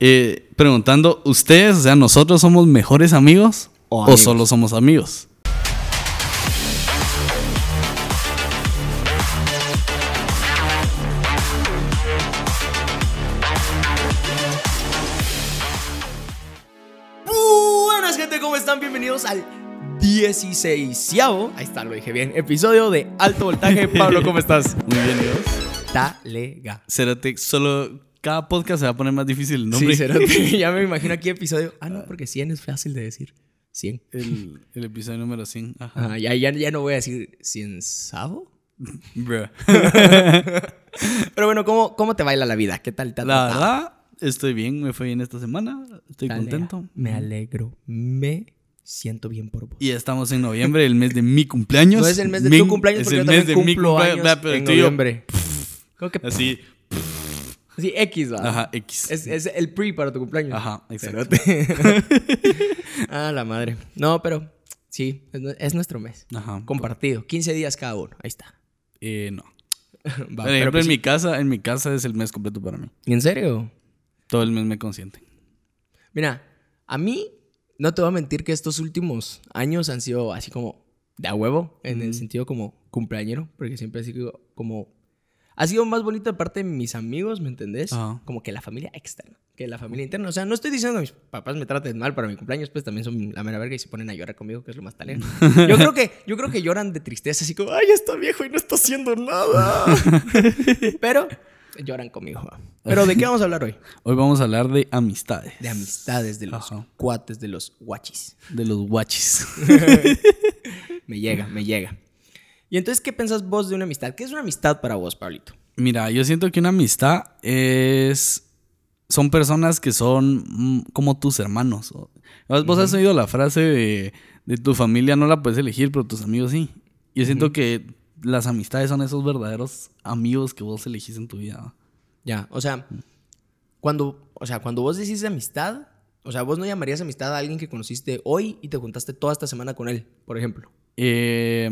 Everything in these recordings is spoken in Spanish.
eh, preguntando, ¿ustedes, o sea, nosotros somos mejores amigos O o, amigos. solo somos amigos? Buenas gente, ¿cómo están? Bienvenidos al 16 Ahí está, lo dije bien. Episodio de Alto Voltaje. Pablo, ¿cómo estás? Muy bien, ¿y vos? Talega. Cérate, solo cada podcast se va a poner más difícil el Sí, nombre. cerote. ya me imagino aquí episodio. Ah, no, porque 100 es fácil de decir. 100. el, el episodio número 100. Ajá. Ajá, ya, ya, ya no voy a decir 100 sabo. Bruh. Pero bueno, ¿cómo, ¿cómo te baila la vida? ¿Qué tal te La verdad, estoy bien, me fue bien esta semana. Estoy contento. Me alegro. Me siento bien por vos. Y estamos en noviembre, el mes de mi cumpleaños. No es el mes de Mi- tu cumpleaños es porque el yo mes de mi cumpleaños. años en noviembre. ¿Cómo que Así, Sí, X, va. ajá, X. Es, es el pre para tu cumpleaños. Ajá, exacto. Ah, la madre. No, pero sí, es, nue- es nuestro mes. Ajá. Compartido. 15 días cada uno. Ahí está. Eh, no. Va, Por pero ejemplo, pues en sí. mi casa, en mi casa es el mes completo para mí. ¿En serio? Todo el mes me consiente. Mira, a mí no te voy a mentir que estos últimos años han sido así como de a huevo, en el sentido como cumpleañero, porque siempre ha sido como... Ha sido más bonito de parte de mis amigos, ¿me entendés? Como que la familia externa, que la familia interna. O sea, no estoy diciendo que mis papás me traten mal para mi cumpleaños, pues también son la mera verga y se ponen a llorar conmigo, que es lo más talento. Yo creo que, yo creo que lloran de tristeza, así como, ay, está viejo y no está haciendo nada. Pero lloran conmigo. Pero ¿de qué vamos a hablar hoy? Hoy vamos a hablar de amistades. De amistades, de los Ajá. cuates, de los guachis. De los guachis. Me llega, me llega. Y entonces, ¿qué pensás vos de una amistad? ¿Qué es una amistad para vos, Pablito? Mira, yo siento que una amistad es... Son personas que son mm, como tus hermanos. Vos, has oído la frase de, de tu familia no la puedes elegir, pero tus amigos sí. Yo siento que las amistades son esos verdaderos amigos que vos elegís en tu vida. Ya, o sea, cuando, o sea, cuando vos decís de amistad, o sea, vos no llamarías amistad a alguien que conociste hoy y te juntaste toda esta semana con él, por ejemplo. Eh,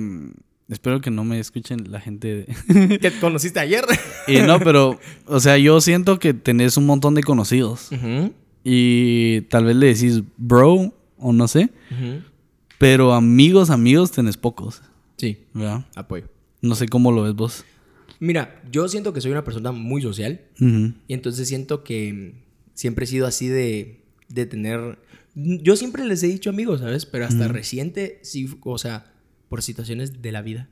espero que no me escuchen la gente. de- ¿Que conociste ayer? Eh, no, pero, o sea, yo siento que tenés un montón de conocidos Ujú, y tal vez le decís bro o no sé, ujú. pero amigos, amigos tenés pocos, Sí, ¿verdad? apoyo. No sé cómo lo ves vos. Mira, yo siento que soy una persona muy social Ujú. y entonces siento que siempre he sido así de, de tener... Yo siempre les he dicho amigos, ¿sabes? Pero hasta reciente, sí, o sea, por situaciones de la vida.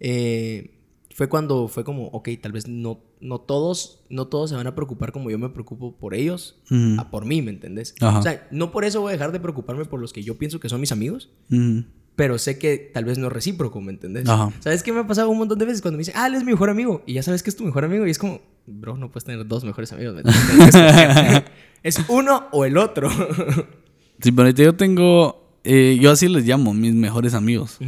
eh, fue cuando fue como, ok, tal vez no, no, todos, no todos se van a preocupar como yo me preocupo por ellos, Ujú. a por mí, ¿me entendés? Ajá. O sea, no por eso voy a dejar de preocuparme por los que yo pienso que son mis amigos, Ujú. pero sé que tal vez no es recíproco, ¿me entendés? Ajá. ¿Sabes qué me ha pasado un montón de veces cuando me dicen, ah, él es mi mejor amigo? Y ya sabes que es tu mejor amigo. Y es como, bro, no puedes tener dos mejores amigos. ¿me es uno o el otro. Sí, pero yo tengo, eh, yo así les llamo, mis mejores amigos.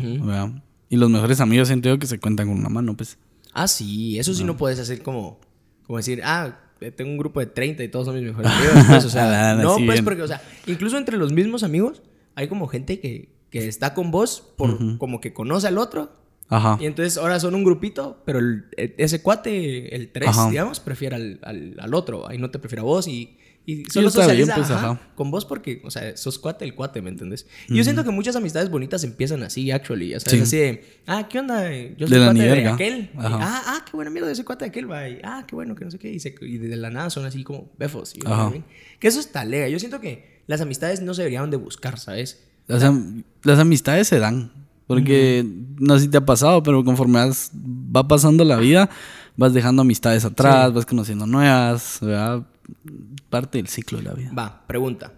Y los mejores amigos siento yo que se cuentan con una mano, pues. ah, sí, eso sí no puedes hacer como, como decir, ah, tengo un grupo de 30 y todos son mis mejores amigos. Pues, o sea, no, sí, pues bien. porque, o sea, incluso entre los mismos amigos hay como gente que, que está con vos por como que conoce al otro. Ajá. Y entonces ahora son un grupito, pero el- el- ese cuate, el 3, Ajá. digamos, prefiere al, al, al otro. Ahí no te prefiere a vos y, y solo bien, socializa pues, ajá, ajá. con vos porque, o sea, sos cuate el cuate, ¿me entendés? Y yo siento que muchas amistades bonitas empiezan así, actually. O sea, Sí. así de, ah, ¿qué onda? Yo De la cuate de aquel. Y, ah, ah, qué buen amigo de ese cuate de aquel. Y, ah, qué bueno, que no sé qué. Y, se- y de la nada son así como befos. Ajá. Que eso está lega. Yo siento que las amistades no se deberían de buscar, ¿sabes? Las, am- las amistades se dan. Porque no sé si te ha pasado, pero conforme vas- va pasando la vida, vas dejando amistades atrás, vas conociendo nuevas, ¿verdad? Parte del ciclo de la vida. Va, pregunta.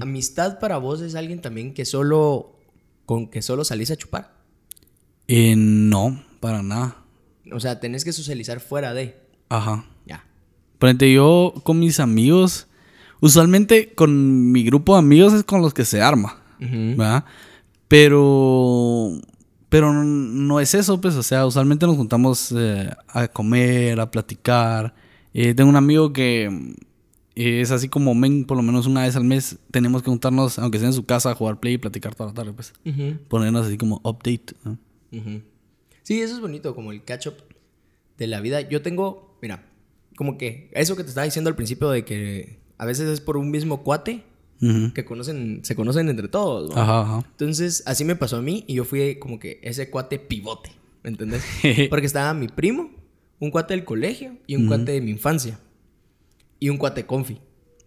¿Amistad para vos es alguien también que solo con que solo salís a chupar? Eh, no, para nada. O sea, tenés que socializar fuera de. Ajá. Ya. Por ejemplo, yo con mis amigos, usualmente con mi grupo de amigos es con los que se arma, ¿verdad? Pero, pero no es eso, pues, o sea, usualmente nos juntamos eh, a comer, a platicar. Eh, tengo un amigo que es así como, men, por lo menos una vez al mes tenemos que juntarnos, aunque sea en su casa, a jugar play y platicar toda la tarde, pues. Ujú, Ponernos así como update. ¿no? ujú. Sí, eso es bonito, como el catch up de la vida. Yo tengo, mira, como que eso que te estaba diciendo al principio de que a veces es por un mismo cuate Ujú. que conocen, se conocen entre todos. ¿va? Ajá, ajá. Entonces, así me pasó a mí y yo fui como que ese cuate pivote, ¿me entendés? Porque estaba mi primo, un cuate del colegio y un cuate de mi infancia. Y un cuate confi.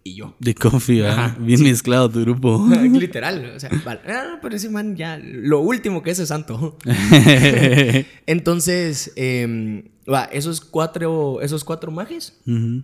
Y yo. De confi, ¿verdad? Bien mezclado tu grupo. Literal, o sea, vale. Ah, pero ese man ya, lo último que es es santo. Entonces, eh, va, esos cuatro, esos cuatro mages, Ujú.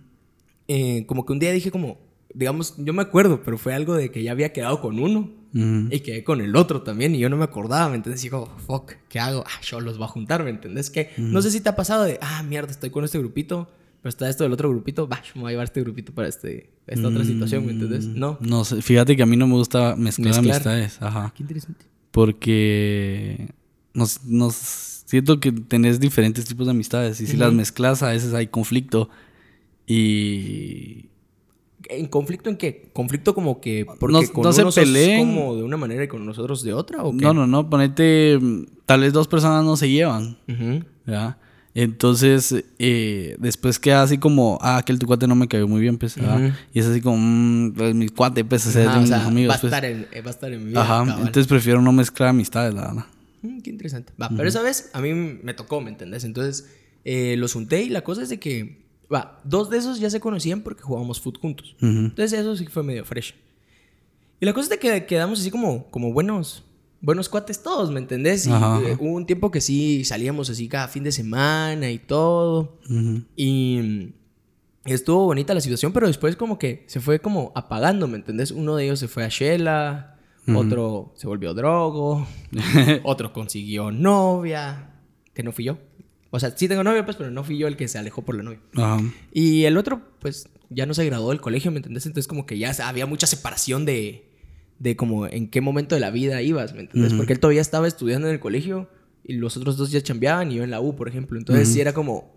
eh, como que un día dije como, digamos, yo me acuerdo, pero fue algo de que ya había quedado con uno y quedé con el otro también y yo no me acordaba, ¿me entendés? Y digo, fuck, ¿qué hago? Ah, yo los voy a juntar, ¿me entendés? Que no sé si te ha pasado de, ah, mierda, estoy con este grupito, pero está esto del otro grupito, yo me voy a llevar este grupito para este, esta otra situación, ¿me entendés? No. No sé, fíjate que a mí no me gusta mezclar, Mezclar. amistades. Ajá. Qué interesante. Porque nos, nos siento que tenés diferentes tipos de amistades. Y si las mezclas, a veces hay conflicto. Y. ¿En conflicto en qué? ¿Conflicto como que porque No- con no unos peleen. como de una manera y con nosotros de otra? ¿o qué? No, no, no. Ponete. mm, Tal vez dos personas no se llevan. Ujú. ¿verdad? Entonces, eh, después queda así como, ah, aquel tu cuate no me cayó muy bien, pues. Ujú. Y es así como, mm, pues mi cuate, pues, es de mis amigos, va, a pues. estar en, eh, va a estar en mi vida. Ajá, cabal. entonces prefiero no mezclar amistades, la verdad. Mm, qué interesante. Va, pero esa vez a mí me tocó, ¿me entendés? Entonces eh, los junté y la cosa es de que, va, dos de esos ya se conocían porque jugábamos foot juntos. Entonces eso sí fue medio fresh. Y la cosa es de que quedamos así como, como buenos, buenos cuates todos, ¿me entendés? Y Ajá, eh, ajá. hubo un tiempo que sí salíamos así cada fin de semana y todo. Ujú. Y mm, estuvo bonita la situación, pero después como que se fue como apagando, ¿me entendés? Uno de ellos se fue a Shela, otro se volvió drogo, otro consiguió novia, que no fui yo. O sea, sí tengo novia, pues, pero no fui yo el que se alejó por la novia. Ajá. Y el otro, pues, ya no se graduó del colegio, ¿me entendés? Entonces como que ya había mucha separación de, de como en qué momento de la vida ibas, ¿me entendés? Ujú. Porque él todavía estaba estudiando en el colegio y los otros dos ya chambeaban y yo en la U, por ejemplo. Entonces sí era como,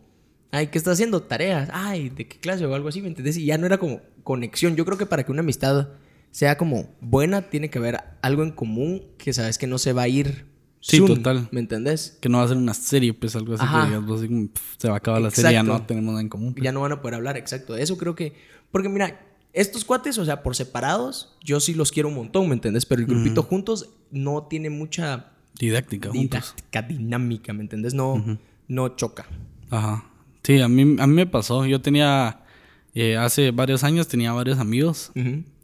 ay, ¿qué estás haciendo? Tareas. Ay, ¿de qué clase o algo así? ¿Me entendés? Y ya no era como conexión. Yo creo que para que una amistad sea como buena, tiene que haber algo en común que sabes que no se va a ir. Sí, soon, total. ¿Me entendés? Que no va a ser una serie, pues algo así Ajá. que digas, vos, así como, pf, se va a acabar la serie, ya Exacto. no tenemos nada en común. pues. Ya no van a poder hablar, exacto. De eso creo que. Porque mira, estos cuates, o sea, por separados, yo sí los quiero un montón, ¿me entendés? Pero el grupito juntos no tiene mucha Didáctica, juntos. didáctica, dinámica, ¿me entendés? No, no choca. Ajá. Sí, a mí, a mí me pasó. Yo tenía, eh, hace varios años tenía varios amigos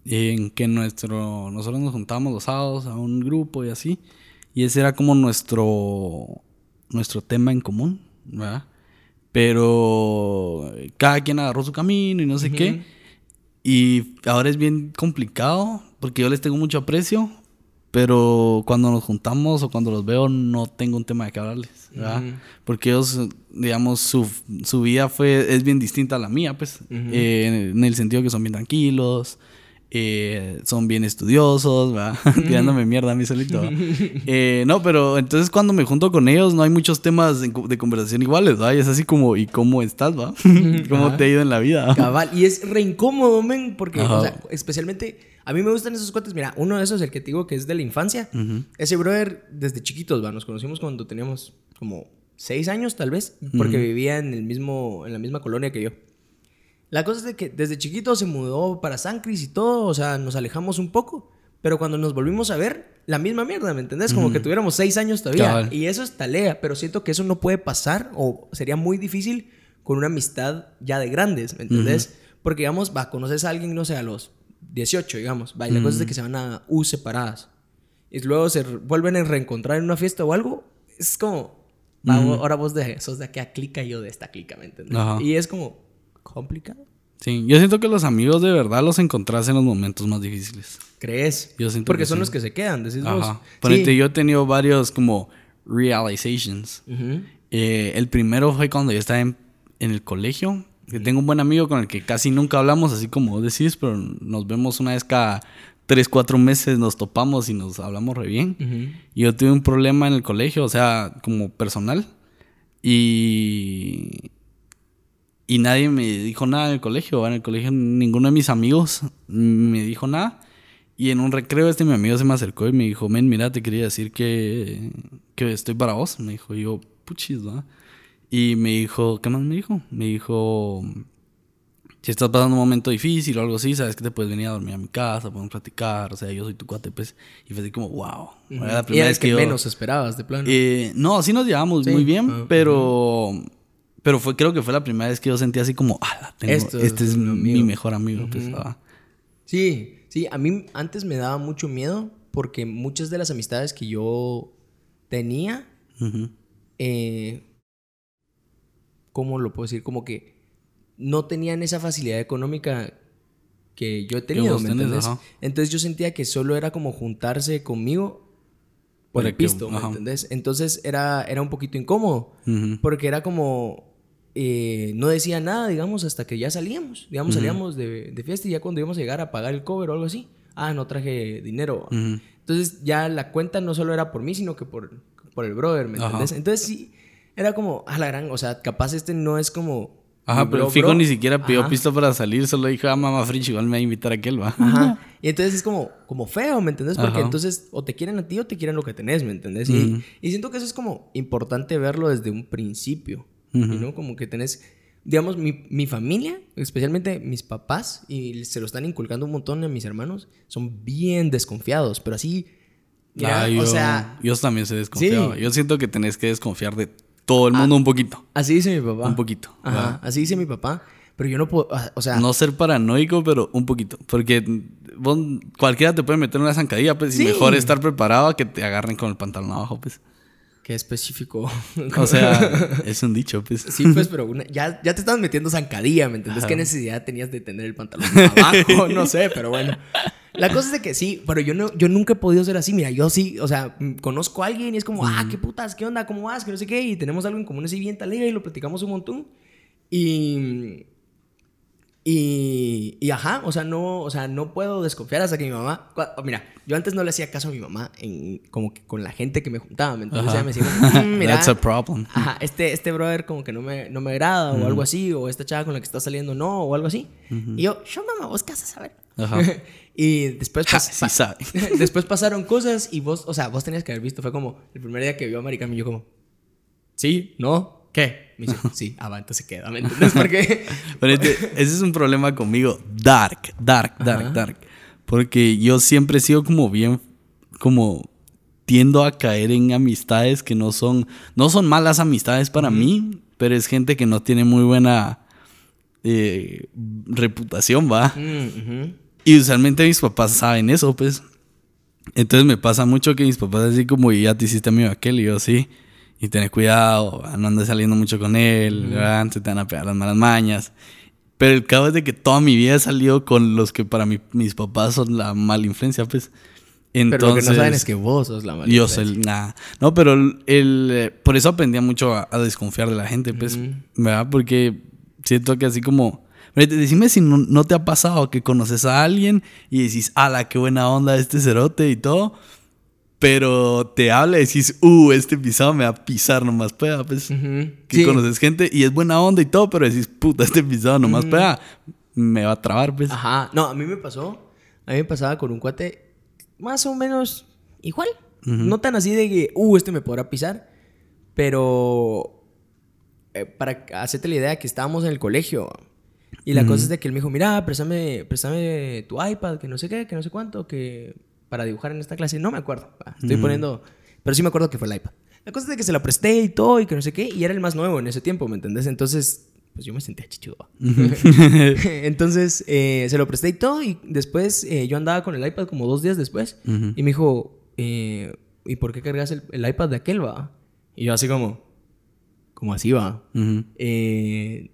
en que nuestro, nosotros nos juntábamos los sábados a un grupo y así. Y ese era como nuestro, nuestro tema en común, ¿verdad? Pero cada quien agarró su camino y no sé qué. Y ahora es bien complicado porque yo les tengo mucho aprecio, pero cuando nos juntamos o cuando los veo no tengo un tema de qué hablarles. Porque ellos, digamos, su, su vida fue, es bien distinta a la mía, pues, Eh, en el sentido que son bien tranquilos, eh, son bien estudiosos, ¿verdad? Tirándome mierda a mí solito. ¿va? Eh, no, pero entonces cuando me junto con ellos no hay muchos temas de, de conversación iguales, ¿va? Y es así como, ¿y cómo estás, va? ¿Cómo Ajá. te ha ido en la vida? Cabal. Y es re incómodo, men, porque, Ajá. o sea, especialmente, a mí me gustan esos cuates. Mira, uno de esos, el que te digo que es de la infancia. Ese brother, desde chiquitos, va, nos conocimos cuando teníamos como seis años, tal vez, porque vivía en, el mismo, en la misma colonia que yo. La cosa es de que desde chiquito se mudó para San Cris y todo, o sea, nos alejamos un poco, pero cuando nos volvimos a ver, la misma mierda, ¿me entendés? Como que tuviéramos seis años todavía. Cabal. Y eso es talea, pero siento que eso no puede pasar o sería muy difícil con una amistad ya de grandes, ¿me entendés? Porque, digamos, va, conoces a alguien, no sé, a los 18, digamos, va, y la cosa es de que se van a U separadas. Y luego se vuelven a reencontrar en una fiesta o algo, es como, va, ahora vos de, sos de aquella clica y yo de esta clica, ¿me entendés? Ajá. Y es como complicado. Sí, yo siento que los amigos de verdad los encontrás en los momentos más difíciles. ¿Crees? Yo siento Porque que son sí. los que se quedan, decís Ajá. vos. Ponete, Sí. yo he tenido varios como realizations. Eh, el primero fue cuando yo estaba en, en el colegio. Que tengo un buen amigo con el que casi nunca hablamos, así como vos decís, pero nos vemos una vez cada tres, cuatro meses, nos topamos y nos hablamos re bien. Y yo tuve un problema en el colegio, o sea, como personal. Y. Y nadie me dijo nada en el colegio. En el colegio ninguno de mis amigos me dijo nada. Y en un recreo este mi amigo se me acercó y me dijo, men, mira, te quería decir que, que estoy para vos. Me dijo, y yo, puchis, ¿va? Y me dijo, ¿qué más me dijo? Me dijo, si estás pasando un momento difícil o algo así, sabes que te puedes venir a dormir a mi casa, podemos platicar, o sea, yo soy tu cuate, pues. Y fue así como, wow. Era la primera vez que, menos esperabas, de plano. Eh, no, sí nos llevamos muy bien, ah, pero... Pero fue, creo que fue la primera vez que yo sentí así como, ah, este es, mi mejor amigo. pues, Sí, sí, a mí antes me daba mucho miedo porque muchas de las amistades que yo tenía, eh, ¿cómo lo puedo decir? Como que no tenían esa facilidad económica que yo he tenido, ¿me entiendes? Entonces yo sentía que solo era como juntarse conmigo por el pisto, ¿me entendés? Entonces era, era un poquito incómodo, porque era como, eh, no decía nada, digamos, hasta que ya salíamos, digamos, salíamos de, fiesta y ya cuando íbamos a llegar a pagar el cover o algo así, ah, no traje dinero. Entonces ya la cuenta no solo era por mí, sino que por, por el brother, ¿me entendés? Entonces sí, era como, a la gran, o sea, capaz este no es como Ajá, pero Fijo ni siquiera pidió pisto para salir, solo dijo, ah, mamá Fringe, igual me va a invitar a aquel, va. Ajá. Y entonces es como, como feo, ¿me entendés? Porque entonces o te quieren a ti o te quieren lo que tenés, ¿me entendés? y, siento que eso es como importante verlo desde un principio, ¿no? Como que tenés, digamos, mi, mi, familia, especialmente mis papás, y se lo están inculcando un montón a mis hermanos, son bien desconfiados, pero así... Mira, yo, o sea... Yo también se desconfiado. Yo siento que tenés que desconfiar de todo el mundo ah, un poquito. Así dice mi papá. Un poquito. Ajá, así dice mi papá. Pero yo no puedo, ah, o sea... No ser paranoico, pero un poquito. Porque cualquiera te puede meter una zancadilla, pues. Y mejor estar preparado a que te agarren con el pantalón abajo, pues. Qué específico. O sea, es un dicho, pues. Sí, pues, pero ya, ya te estabas metiendo zancadilla, ¿me entiendes? ¿Qué necesidad tenías de tener el pantalón abajo? No sé, pero bueno. La cosa es de que sí, pero yo, no, yo nunca he podido ser así. Mira, yo sí, o sea, conozco a alguien y es como, ah, qué putas, qué onda, cómo vas, que no sé qué, y tenemos algo en común así bien talega y lo platicamos un montón. Y. Y, y, ajá, o sea, no, o sea, no puedo desconfiar hasta que mi mamá, mira, yo antes no le hacía caso a mi mamá en, como que con la gente que me juntaba, ¿me entonces ella me decía, mm, mira, That's a problem. Ajá, este, este brother como que no me, no me agrada o algo así, o esta chava con la que está saliendo no, o algo así. Y yo, yo mamá, vos qué haces a ver. Ajá. Y después, después pasaron cosas y vos, o sea, vos tenías que haber visto. Fue como el primer día que vio a Maricami yo como, ¿sí? ¿No? ¿Qué? Me dice, sí, ah, entonces queda, ¿me entiendes? Porque... Pero este, ese es un problema conmigo. Dark, dark, dark, dark. Porque yo siempre he sido como bien, como tiendo a caer en amistades que no son, no son malas amistades para mí, pero es gente que no tiene muy buena eh, reputación, va. Mm, y usualmente mis papás saben eso, pues. Entonces me pasa mucho que mis papás así como, ya te hiciste amigo aquel, y yo sí. Y ten cuidado, no andes saliendo mucho con él, se te van a pegar las malas mañas. Pero el caso es de que toda mi vida he salido con los que para mí, mis papás son la mala influencia, pues. Entonces, pero lo que no saben es que vos sos la mala Yo soy, nada. No, pero el, eh, por eso aprendí mucho a, desconfiar de la gente, pues, ¿verdad? Porque siento que así como Decime si no, te ha pasado que conoces a alguien y decís, ala, qué buena onda este cerote y todo. Pero te habla y decís, uh, este pisado me va a pisar nomás pega. Pues que conoces gente y es buena onda y todo, pero decís, puta, este pisado nomás pega, me va a trabar, pues. Ajá. No, a mí me pasó. A mí me pasaba con un cuate más o menos igual. No tan así de que, uh, este me podrá pisar. Pero eh, para hacerte la idea que estábamos en el colegio y la cosa es de que él me dijo, mira, préstame, préstame tu iPad, que no sé qué, que no sé cuánto, que para dibujar en esta clase. No me acuerdo. Estoy poniendo... Pero sí me acuerdo que fue el iPad. La cosa es de que se la presté y todo y que no sé qué. Y era el más nuevo en ese tiempo, ¿me entendés? Entonces, pues yo me sentía chichudo. Entonces, eh, se lo presté y todo. Y después eh, yo andaba con el iPad como dos días después. Y me dijo, eh, ¿y por qué cargas el, el, iPad de aquel, va? Y yo así como, ¿cómo así va? sí,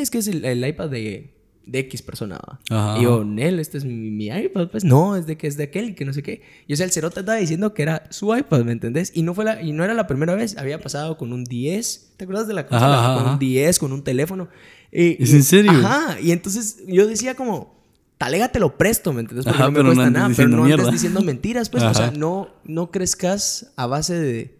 es que es el, iPad de, de, X persona. Y yo, Nel, este es mi, iPad. Pues no, es de que es de aquel, que no sé qué. Y o sea, el cerote estaba diciendo que era su iPad, ¿me entendés? Y no, fue la, y no era la primera vez. Había pasado con un 10. ¿Te acuerdas de la cosa? Con un 10, con un teléfono. ¿Es en serio? Ajá. Y entonces yo decía como... Talega te lo presto, ¿me entiendes? Porque no me cuesta nada. Pero no andes diciendo mentiras, pues. O sea, no, no crezcas a base de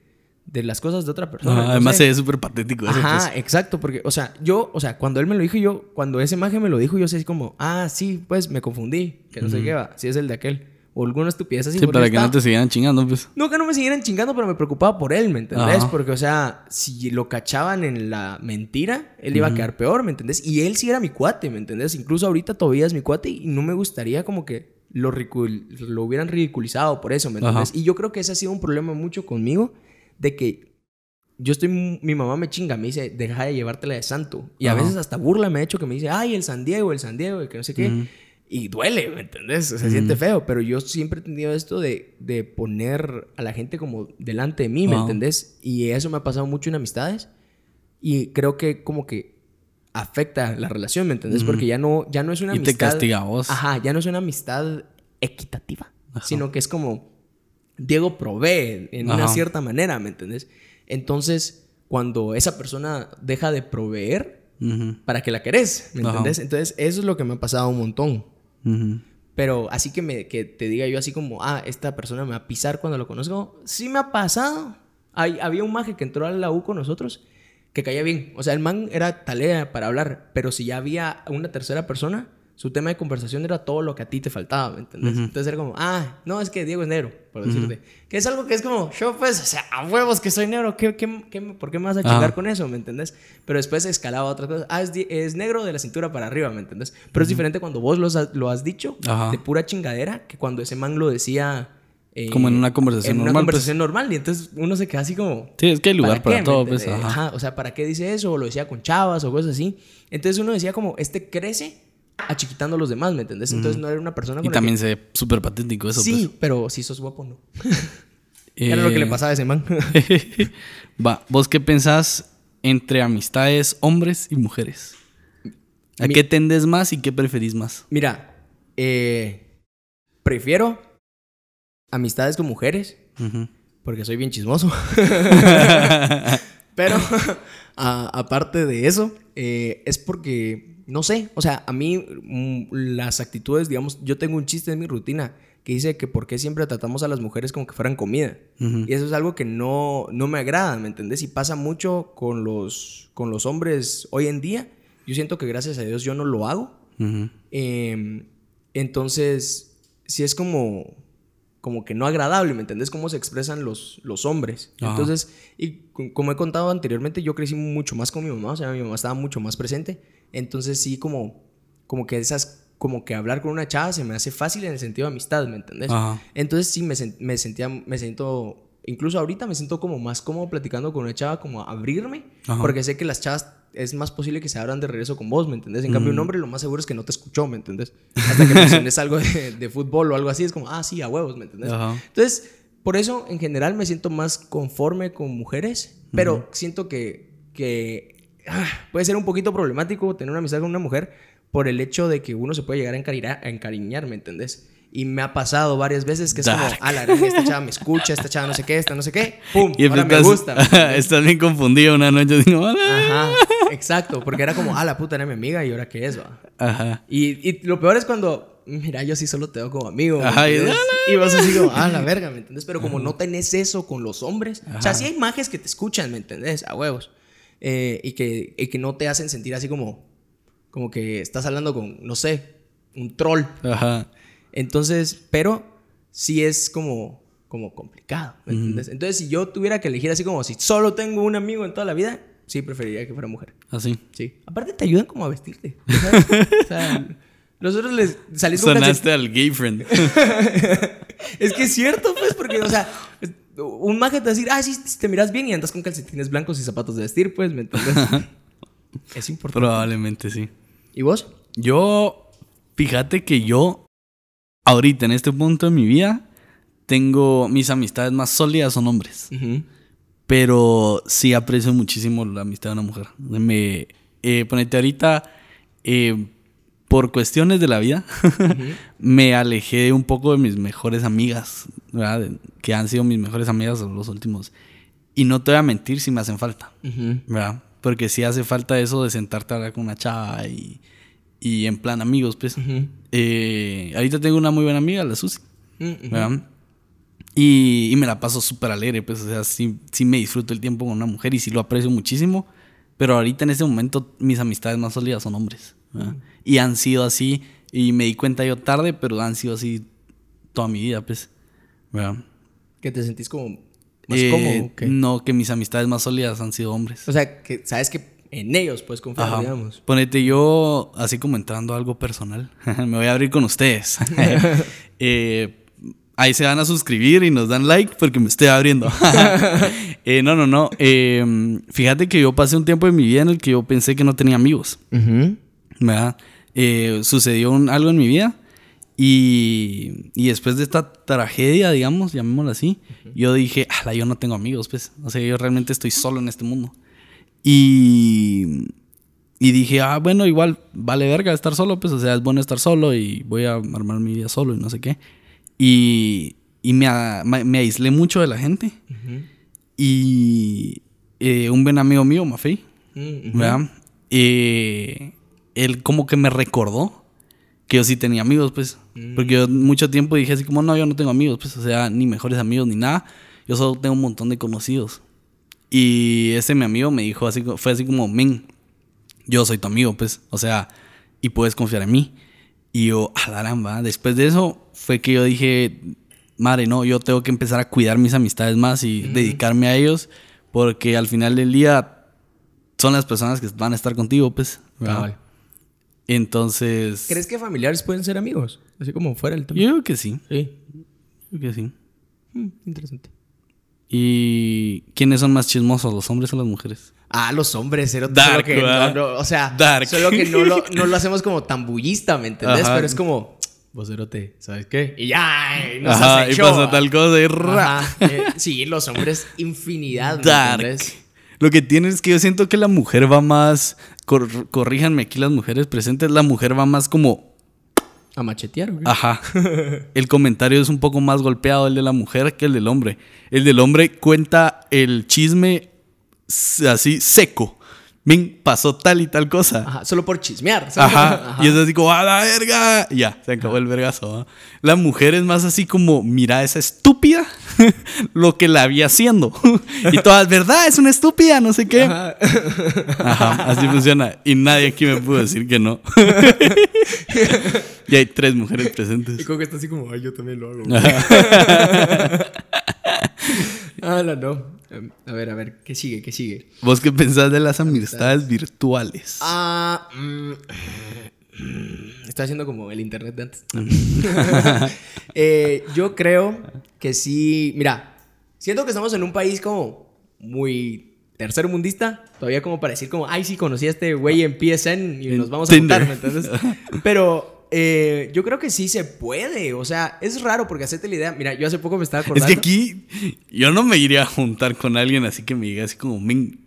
de las cosas de otra persona. además es súper patético eso. Ajá, pues. exacto, porque, o sea, yo, o sea, cuando él me lo dijo, yo, cuando ese imagen me lo dijo, yo sé como, ah, sí, pues me confundí, que no sé qué va, si es el de aquel. o alguna estupidez así. Sí, para que estaba- no te siguieran chingando, pues. No que no me siguieran chingando, pero me preocupaba por él, ¿me entendés? Ajá. Porque, o sea, si lo cachaban en la mentira, él iba a quedar peor, ¿me entendés? Y él sí era mi cuate, ¿me entendés? Incluso ahorita todavía es mi cuate y no me gustaría como que lo, lo hubieran ridiculizado por eso, ¿me entendés? Y yo creo que ese ha sido un problema mucho conmigo, de que yo estoy, mi mamá me chinga, me dice, deja de llevártela de santo. Y a veces hasta burla me ha hecho que me dice, ay, el San Diego, el San Diego, que no sé qué. Y duele, ¿me entendés? Se siente feo, pero yo siempre he tenido esto de, de poner a la gente como delante de mí, ¿me entendés? Y eso me ha pasado mucho en amistades y creo que como que afecta la relación, ¿me entendés? Porque ya no, ya no es una Y te amistad... castiga a vos. Ajá, ya no es una amistad equitativa, sino que es como Diego provee en una cierta manera, ¿me entendés? Entonces, cuando esa persona deja de proveer, ¿para qué la querés? ¿Me Ajá. entendés? Entonces, eso es lo que me ha pasado un montón. Pero así que, me, que te diga yo así como, ah, esta persona me va a pisar cuando lo conozco. Sí me ha pasado. Hay, había un maje que entró a la U con nosotros que caía bien. O sea, el man era talea para hablar. Pero si ya había una tercera persona, su tema de conversación era todo lo que a ti te faltaba, ¿me entiendes? Ujú. Entonces era como, ah, no, es que Diego es negro, por decirte. Que es algo que es como, yo pues, o sea, a huevos que soy negro, ¿qué, qué, qué- por qué me vas a chingar con eso, ¿me entendés? Pero después escalaba a otras cosas. Ah, es, es negro de la cintura para arriba, ¿me entendés? Pero es diferente cuando vos lo has, lo has dicho Ajá. de pura chingadera que cuando ese man lo decía... eh, Como en una conversación en una normal, pues. conversación normal. Y entonces uno se queda así como... Sí, es que hay lugar para? ¿Me todo, pues. entendés? Ajá. Ajá, O sea, ¿para qué dice eso? O lo decía con chavas o cosas así. Entonces uno decía como, este crece achiquitando a los demás, ¿me entendés? Entonces no era una persona con Y también que- se ve súper patético eso, Sí, pero si sos guapo, no. pues. Era lo que le Eh, pasaba a ese man. Va, ¿vos qué pensás entre amistades hombres y mujeres? ¿A Mi- qué tendes más y qué preferís más? Mira, eh, prefiero amistades con mujeres porque soy bien chismoso. Pero a- aparte de eso, eh, es porque, no sé, o sea, a mí mm, las actitudes, digamos, yo tengo un chiste en mi rutina que dice que por qué siempre tratamos a las mujeres como que fueran comida. Y eso es algo que no, no me agrada, ¿me entendés? Y pasa mucho con los, con los hombres hoy en día. Yo siento que gracias a Dios yo no lo hago. Eh, entonces, sí es como, como que no agradable, ¿me entendés? Cómo se expresan los, los hombres. Ajá. Entonces, y co- como he contado anteriormente, yo crecí mucho más con mi mamá, o sea, mi mamá estaba mucho más presente. Entonces, sí, como, como que esas, como que hablar con una chava se me hace fácil en el sentido de amistad, ¿me entendés? Ajá. Entonces, sí, me, me sentía, me siento, incluso ahorita me siento como más cómodo platicando con una chava, como abrirme, Ajá. porque sé que las chavas es más posible que se abran de regreso con vos, ¿me entendés? En cambio, un hombre lo más seguro es que no te escuchó, ¿me entendés? Hasta que menciones algo de, de fútbol o algo así, es como, ah, sí, a huevos, ¿me entendés? Entonces, por eso, en general, me siento más conforme con mujeres, pero siento que, que ah, puede ser un poquito problemático tener una amistad con una mujer por el hecho de que uno se puede llegar a encariñar, a encariñar ¿me entendés? Y me ha pasado varias veces que es Dark. como, ah, la esta chava me escucha, esta chava no sé qué, esta no sé qué, ¡pum! Y ahora me estás, gusta. ¿me entendés? estás bien confundido una noche. Digo. Ajá, exacto, porque era como, ah, la puta era mi amiga y ahora qué es, va. Ajá. Y, y lo peor es cuando, mira, yo sí solo te veo como amigo. ¿me Ajá, y- y, vas así como, ah, la verga, ¿me entiendes? Pero como no tenés eso con los hombres, o sea, Ajá. sí hay majes que te escuchan, ¿me entendés? A huevos. Eh, y, que, y que no te hacen sentir así como, como que estás hablando con, no sé, un troll. Ajá. Entonces, pero sí es como, como complicado, ¿me entiendes? Entonces, si yo tuviera que elegir así como si solo tengo un amigo en toda la vida, sí preferiría que fuera mujer. Así. Sí. Aparte te ayudan como a vestirte. ¿sabes? o sea, nosotros les salís con. Sonaste al gay friend. Es que es cierto, pues, porque, o sea, un maje te va a decir, ah, sí, te miras bien y andas con calcetines blancos y zapatos de vestir, pues, ¿me entiendes? es importante. Probablemente sí. ¿Y vos? Yo, fíjate que yo, ahorita en este punto de mi vida, tengo mis amistades más sólidas son hombres. Pero sí aprecio muchísimo la amistad de una mujer. Me, eh, ponete ahorita, eh, por cuestiones de la vida, me alejé un poco de mis mejores amigas, ¿verdad? Que han sido mis mejores amigas los últimos. Y no te voy a mentir si me hacen falta. ¿verdad? Porque sí hace falta eso de sentarte a hablar con una chava y, y en plan amigos, pues. Eh, ahorita tengo una muy buena amiga, la Susi. ¿verdad? Y, y me la paso súper alegre, pues, o sea, sí, sí me disfruto el tiempo con una mujer y sí lo aprecio muchísimo, pero ahorita en este momento mis amistades más sólidas son hombres, ¿verdad? Y han sido así, y me di cuenta yo tarde, pero han sido así toda mi vida, pues. ¿verdad? Que te sentís como más Eh, cómodo. No, que mis amistades más sólidas han sido hombres. O sea, que sabes que en ellos puedes confiar, Ajá. digamos. Ponete yo, así como entrando a algo personal, me voy a abrir con ustedes. Eh, ahí se van a suscribir y nos dan like porque me estoy abriendo. Eh, no, no, no. Eh, fíjate que yo pasé un tiempo en mi vida en el que yo pensé que no tenía amigos. ¿verdad? Eh, sucedió un- algo en mi vida y, y después de esta tragedia, digamos, llamémoslo así, yo dije, ala, yo no tengo amigos, pues. O sea, yo realmente estoy solo en este mundo. Y, y dije, ah, bueno, igual vale verga estar solo, pues, o sea, es bueno estar solo y voy a armar mi vida solo y no sé qué. Y, y me, a- me, me aislé mucho de la gente. Y eh, un buen amigo mío, Mafei, ¿verdad? Eh, él como que me recordó que yo sí tenía amigos, pues. Porque yo mucho tiempo dije así como, no, yo no tengo amigos, pues, o sea, ni mejores amigos ni nada. Yo solo tengo un montón de conocidos. Y ese mi amigo me dijo así, fue así como, men, yo soy tu amigo, pues, o sea, y puedes confiar en mí. Y yo, alaramba, después de eso fue que yo dije, madre, no, yo tengo que empezar a cuidar mis amistades más y dedicarme a ellos, porque al final del día son las personas que van a estar contigo, pues. Entonces, ¿Crees que familiares pueden ser amigos? Así como fuera el tema. yo creo que sí, Sí. yo creo que sí. Mm, interesante. ¿Y quiénes son más chismosos, los hombres o las mujeres? Ah, los hombres, cero Dark, solo que ¿verdad? no, no, o sea, Dark. solo que no lo, no lo hacemos como tan bullista, ¿me entendés? Ajá. Pero es como, vocerote, ¿sabes qué? Y ya, y nos Ajá, hace y show, pasa tal cosa y ra. Eh, sí, los hombres, infinidad, ¿me Dark. entendés? Lo que tiene es que yo siento que la mujer va más, cor- corríjanme aquí las mujeres presentes, la mujer va más como, A machetear, güey. ajá. El comentario es un poco más golpeado el de la mujer que el del hombre. El del hombre cuenta el chisme así seco. Pasó tal y tal cosa. Ajá, solo por chismear. ¿sabes? Ajá. Y es así como, ¡a la verga! Y Ya, se acabó el vergazo. ¿va? La mujer es más así como, mira esa estúpida, lo que la había haciendo. y todas, ¿verdad? Es una estúpida, no sé qué. Ajá. Ajá, así funciona. Y nadie aquí me pudo decir que no. y hay tres mujeres Y presentes. como que está así como, ay, yo también lo hago. Ah, no, no. Em, A ver, a ver, ¿qué sigue? ¿Qué sigue? ¿Vos qué pensás de las amistades virtuales? Ah, mm, estoy haciendo como el internet de antes. Eh, yo creo que sí. Mira, siento que estamos en un país como muy tercermundista. Todavía como para decir como, ay, sí, conocí a este güey en PSN y nos vamos a juntar, ¿me entiendes? Pero eh, yo creo que sí se puede. O sea, es raro porque hacerte la idea. Mira, yo hace poco me estaba Es acordando. que aquí yo no me iría a juntar con alguien así que me diga así como, "Men,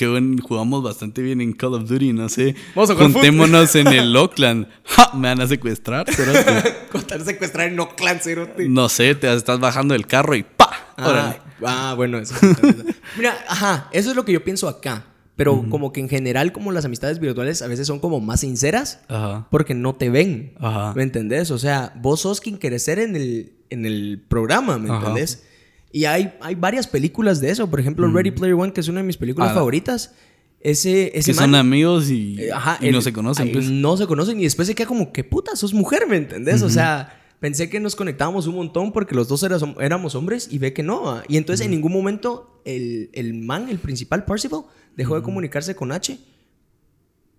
buen, jugamos bastante bien en Call of Duty, no sé. Vamos a Juntémonos en el Oakland. ¡Ja! Me van a secuestrar. Contar secuestrar en clan cerote. No sé, te estás bajando del carro y ¡pa! Ah, ah, bueno, eso. interesa. Mira, ajá, eso es lo que yo pienso acá. Pero como que en general, como las amistades virtuales a veces son como más sinceras Ajá. porque no te ven. Ajá. ¿Me entendés? O sea, vos sos quien querés ser en el, en el programa, ¿me Ajá. entendés? Y hay, hay varias películas de eso. Por ejemplo, Ready Player One, que es una de mis películas Ah. favoritas. Ese, ese Que son amigos y, ajá, y no se conocen, pues. No se conocen y después se queda como, ¿qué puta? Sos mujer, ¿me entendés? O sea, pensé que nos conectábamos un montón porque los dos eras- éramos hombres y ve que no. ah. Y entonces en ningún momento el, el man, el principal Parzival, dejó de comunicarse con H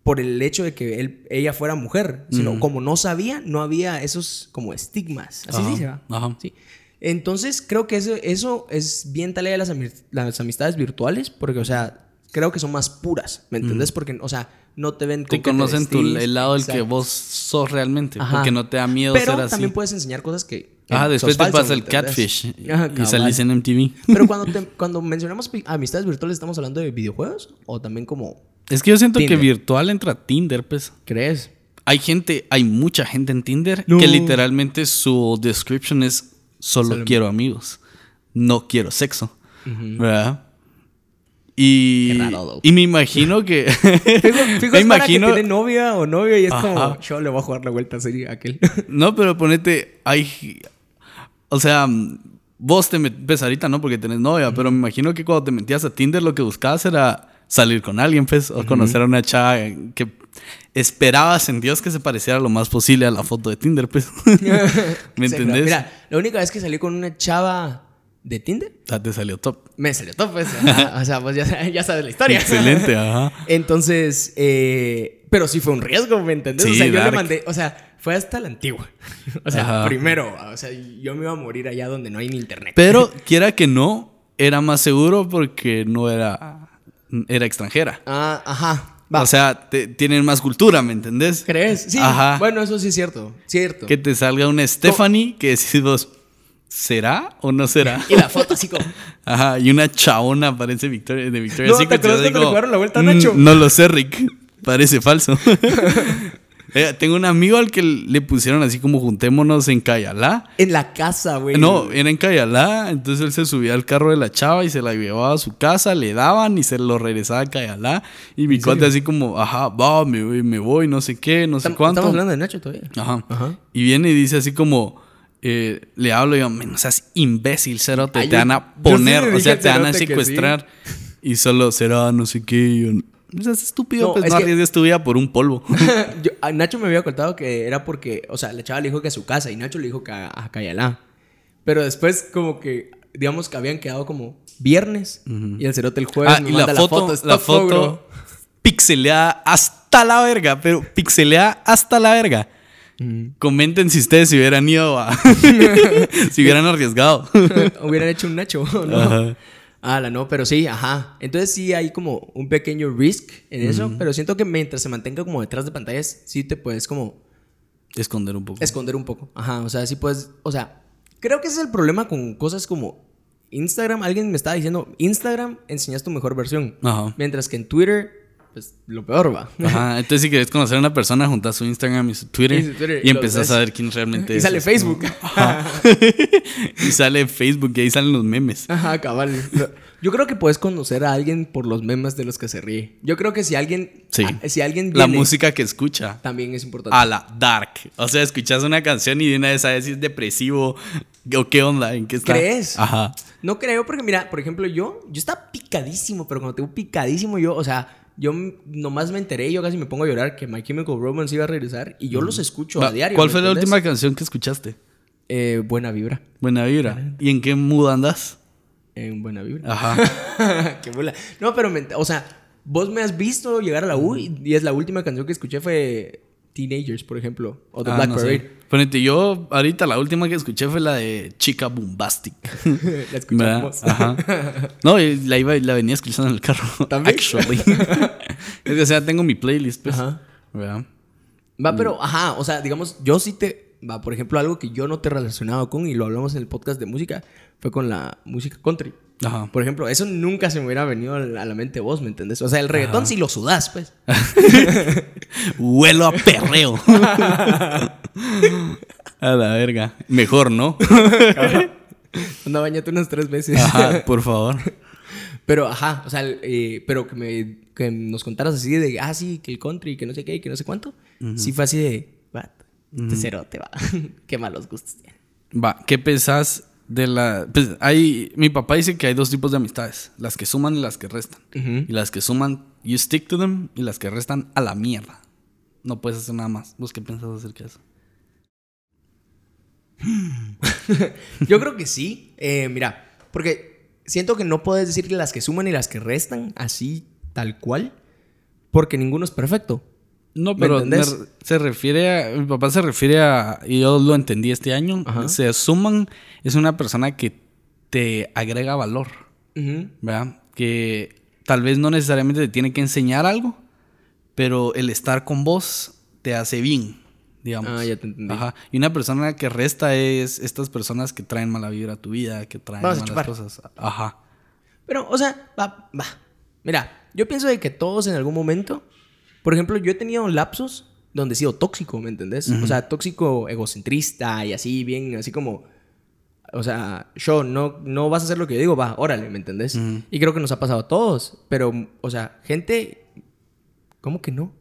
por el hecho de que él, ella fuera mujer. Sino como no sabía, no había esos como estigmas. Así Ajá, sí se va. ajá. Sí. Entonces creo que eso, eso es bien tal de las, las amistades virtuales porque, o sea, creo que son más puras, ¿me entendés? Porque, o sea, no te ven Te con que conocen tu, el lado del que vos sos realmente. Ajá. Porque no te da miedo Pero ser así. también puedes enseñar cosas que. sos después te pasa ¿me el catfish Ajá, y salís en MTV. Pero cuando, te- cuando mencionamos amistades virtuales, ¿estamos hablando de videojuegos? ¿O también como Es que yo siento Tinder. que virtual entra Tinder, pues. crees? Hay gente, hay mucha gente en Tinder No. que literalmente su description es solo, Solo- quiero amigos, no quiero sexo, ¿verdad? Y, raro, me imagino que me para que imagino tiene novia o novio y es como, yo le voy a jugar la vuelta a serie a aquel. no, pero ponete hay o sea, vos te metes ahorita no porque tenés novia, pero me imagino que cuando te metías a Tinder lo que buscabas era salir con alguien, pues, o conocer a una chava que esperabas en Dios que se pareciera lo más posible a la foto de Tinder, pues. ¿Me entendés? Mira, la única vez que salí con una chava de Tinder, Ah, te salió top. me salió top, pues. Ajá, o sea, pues ya, ya sabes la historia. Excelente, ajá. Entonces, eh, pero sí fue un riesgo, ¿me entendés? Sí, o sea, yo dark. le mandé, o sea, fue hasta la antigua. O sea, Ajá. primero, o sea, yo me iba a morir allá donde no hay ni internet. Pero, quiera que no, era más seguro porque no era, era extranjera. Ah, ajá. Va. O sea, te- tienen más cultura, ¿me entendés? ¿Crees? Sí. Ajá. Bueno, eso sí es cierto. Cierto. Que te salga una Stephanie que decís vos, ¿será o no será? Y la foto así como. Ajá, y una chabona parece Victoria, de Victoria No, ¿te acuerdas cuando digo, le jugaron la vuelta a "Mm, Nacho?" No lo sé, Rick. Parece falso. Eh, tengo un amigo al que le pusieron así como juntémonos en Cayalá. En la casa, güey. No, era en Cayalá, entonces él se subía al carro de la chava y se la llevaba a su casa, le daban y se lo regresaba a Cayalá. Y mi cuate así como, ajá, va, me voy, me voy, no sé qué, no sé cuánto. Estamos hablando de Nacho todavía. Ajá. Ajá. Y viene y dice así como, eh, le hablo y yo, "Men, no seas imbécil, cerote, Ay, te yo- van a yo sí poner, o sea, te van a secuestrar. Y solo será no sé qué. yo, no seas estúpido, No, pues es no arriesgues tu vida por un polvo. Yo- a Nacho me había contado que era porque, o sea, la chava le dijo que a su casa y Nacho le dijo que a, a Cayalá. Pero después, como que, digamos que habían quedado como viernes y el cerote el jueves ah, me y manda la foto, la foto pixeleada hasta la verga, pero pixeleada hasta la verga. Comenten si ustedes se hubieran ido a... si hubieran arriesgado. Hubieran hecho un Nacho, ¿no? Ajá. Ah, la no, pero sí, ajá. Entonces sí hay como un pequeño risk en eso, pero siento que mientras se mantenga como detrás de pantallas, sí te puedes como Esconder un poco. esconder un poco. Ajá, o sea, sí puedes, o sea, creo que ese es el problema con cosas como Instagram. Alguien me estaba diciendo, Instagram enseñas tu mejor versión, Ajá. mientras que en Twitter, pues lo peor va. Ajá, entonces si querés conocer a una persona, juntas su Instagram y su Twitter Y su Twitter, y y empezás ves. a ver quién realmente Y es. sale Es Facebook. y sale Facebook y ahí salen los memes. Ajá, cabal. Yo creo que puedes conocer a alguien por los memes de los que se ríe. Yo creo que si alguien, Sí. si alguien La música que escucha. también es importante. A la dark. O sea, escuchas una canción y de una vez sabes si es depresivo o qué onda, en qué está. ¿Crees? Ajá. No creo, porque mira, por ejemplo, yo, yo estaba picadísimo, pero cuando tengo picadísimo, yo, o sea, yo nomás me enteré, yo casi me pongo a llorar que My Chemical Romance iba a regresar y yo los escucho Va, a diario. ¿Cuál ¿me fue la entendés? última canción que escuchaste? Eh, buena vibra. Buena vibra. ¿Y en qué mood andas? En buena vibra. Ajá. Qué bula. No, pero, me- o sea, vos me has visto llegar a la U y, y es la última canción que escuché fue Teenagers, por ejemplo, o The Ah, Black no sé. Parade. Ponete, yo ahorita la última que escuché fue la de Chica Bombastic. la escuchamos. Ajá. No, la iba la venía escuchando en el carro. ¿También? Actually. es que, o sea, tengo mi playlist, pues. Ajá. ¿Verdad? Va, pero, ajá, o sea, digamos, yo sí te. Va, por ejemplo, algo que yo no te he relacionado con y lo hablamos en el podcast de música fue con la música country. Ajá. Por ejemplo, eso nunca se me hubiera venido a la mente vos, ¿me entendés? O sea, el reggaetón sí lo sudás, pues. Huelo a perreo. a la verga. Mejor, ¿no? Anda, bañate unas tres veces. Ajá, por favor. Pero, ajá, o sea, eh, pero que, me, que nos contaras así de, ah, sí, que el country, que no sé qué, que no sé cuánto. Sí fue así de, what? Este cerote va. qué malos gustos tiene. Va, ¿qué pensás de la...? Pues hay... Mi papá dice que hay dos tipos de amistades. Las que suman y las que restan. Y las que suman, you stick to them. Y las que restan, a la mierda. No puedes hacer nada más. ¿Vos qué pensás acerca de eso? Yo creo que sí. Eh, mira, porque siento que no puedes decir las que suman y las que restan así, tal cual, porque ninguno es perfecto. No, ¿Me pero me- se refiere a... Mi papá se refiere a... Y yo lo entendí este año. Ajá. Se suman es una persona que te agrega valor. ¿verdad? Que tal vez no necesariamente te tiene que enseñar algo, pero el estar con vos te hace bien, digamos. Ah, ya te entendí. Ajá. Y una persona que resta es estas personas que traen mala vibra a tu vida, que traen Vamos malas cosas. Ajá. Pero, o sea, va, va. Mira, yo pienso de que todos en algún momento, por ejemplo, yo he tenido lapsos donde he sido tóxico, ¿me entendés? O sea, tóxico egocentrista y así, bien, así como, o sea, yo no, no vas a hacer lo que yo digo, va, órale, ¿me entendés? Y creo que nos ha pasado a todos, pero, o sea, gente, ¿cómo que no?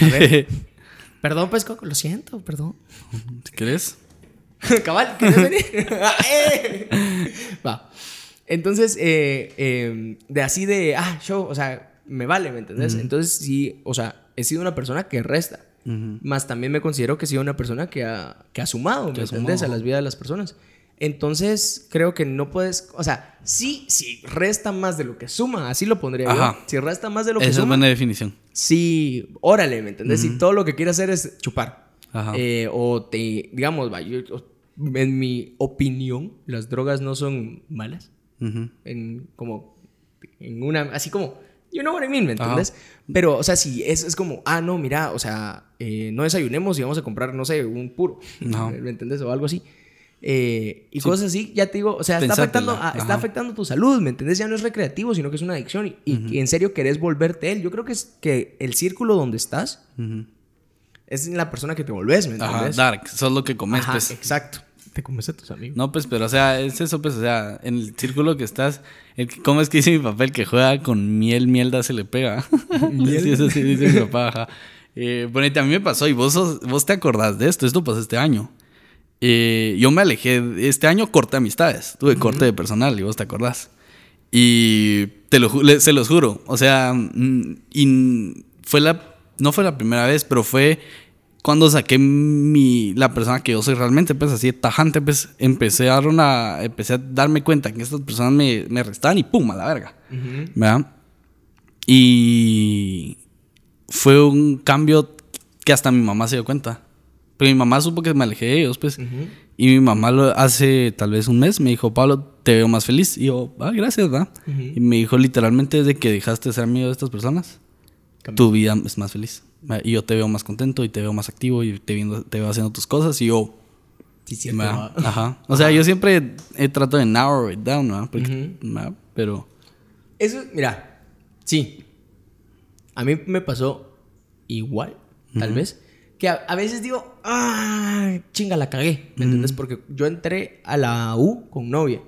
A ver, perdón, pues, Coco, lo siento, perdón. querés. Cabal, ¿quieres venir? ¡Eh! Va. Entonces, eh, eh, de así de, ah, yo, o sea, me vale, ¿me entendés? Entonces, sí, o sea, he sido una persona que resta. Más también me considero que he sido una persona que ha, que ha sumado, ¿me entiendes? A las vidas de las personas. Entonces, creo que no puedes, o sea, sí, sí, resta más de lo que suma, así lo pondría yo. Si resta más de lo que Esa suma. es buena definición. Sí, órale, ¿me entendés? Si todo lo que quiere hacer es chupar. Eh, o te, digamos, en mi opinión, las drogas no son malas. En como, en una, así como, you know what I mean, ¿me entiendes? Pero, o sea, si es, es como, ah, no, mira, o sea, eh, no desayunemos y vamos a comprar, no sé, un puro. Ajá. ¿Me entiendes? O algo así. Eh, y cosas así, ya te digo, o sea, está afectando, a- está afectando tu salud, ¿me entiendes? Ya no es recreativo, sino que es una adicción y, y en serio querés volverte él. Yo creo que es que el círculo donde estás es la persona que te volvés, ¿me Ajá, entiendes? dark. Eso es lo que comes, Ajá, pues. exacto. Te comes a tus amigos. No, pues, pero, o sea, es eso, pues, o sea, en el círculo que estás, el que- ¿cómo es que dice mi papá? El que juega con miel, mielda se le pega. Miel. sí, eso sí dice mi papá, ajá. Eh, ponete, a mí me pasó, y vos, sos- vos te acordás de esto, esto pasó este año. Eh, yo me alejé, este año corté amistades, tuve corte de personal, y vos te acordás. Y te lo, se los juro, o sea, mm, y fue la, no fue la primera vez, pero fue cuando saqué mi, la persona que yo soy realmente, pues así de tajante, pues empecé a, dar una, empecé a darme cuenta que estas personas me, me restaban y pum, a la verga. ¿Verdad? Y fue un cambio que hasta mi mamá se dio cuenta. Pero mi mamá supo que me alejé de ellos, pues. Y mi mamá lo, hace tal vez un mes me dijo, Pablo, te veo más feliz. Y yo, ah, gracias, ¿verdad? Y me dijo literalmente desde que dejaste de ser amigo de estas personas, tu vida es más feliz. Y yo te veo más contento y te veo más activo y te, viendo, te veo haciendo tus cosas y yo... Sí, ¿verdad? Ajá. O sea, yo siempre he tratado de narrow it down, ¿verdad? Porque, ¿verdad? Pero... Eso, mira, sí. A mí me pasó igual, tal vez. Que a, a veces digo, ah, chinga, la cagué. ¿Me entiendes? Porque yo entré a la U con novia.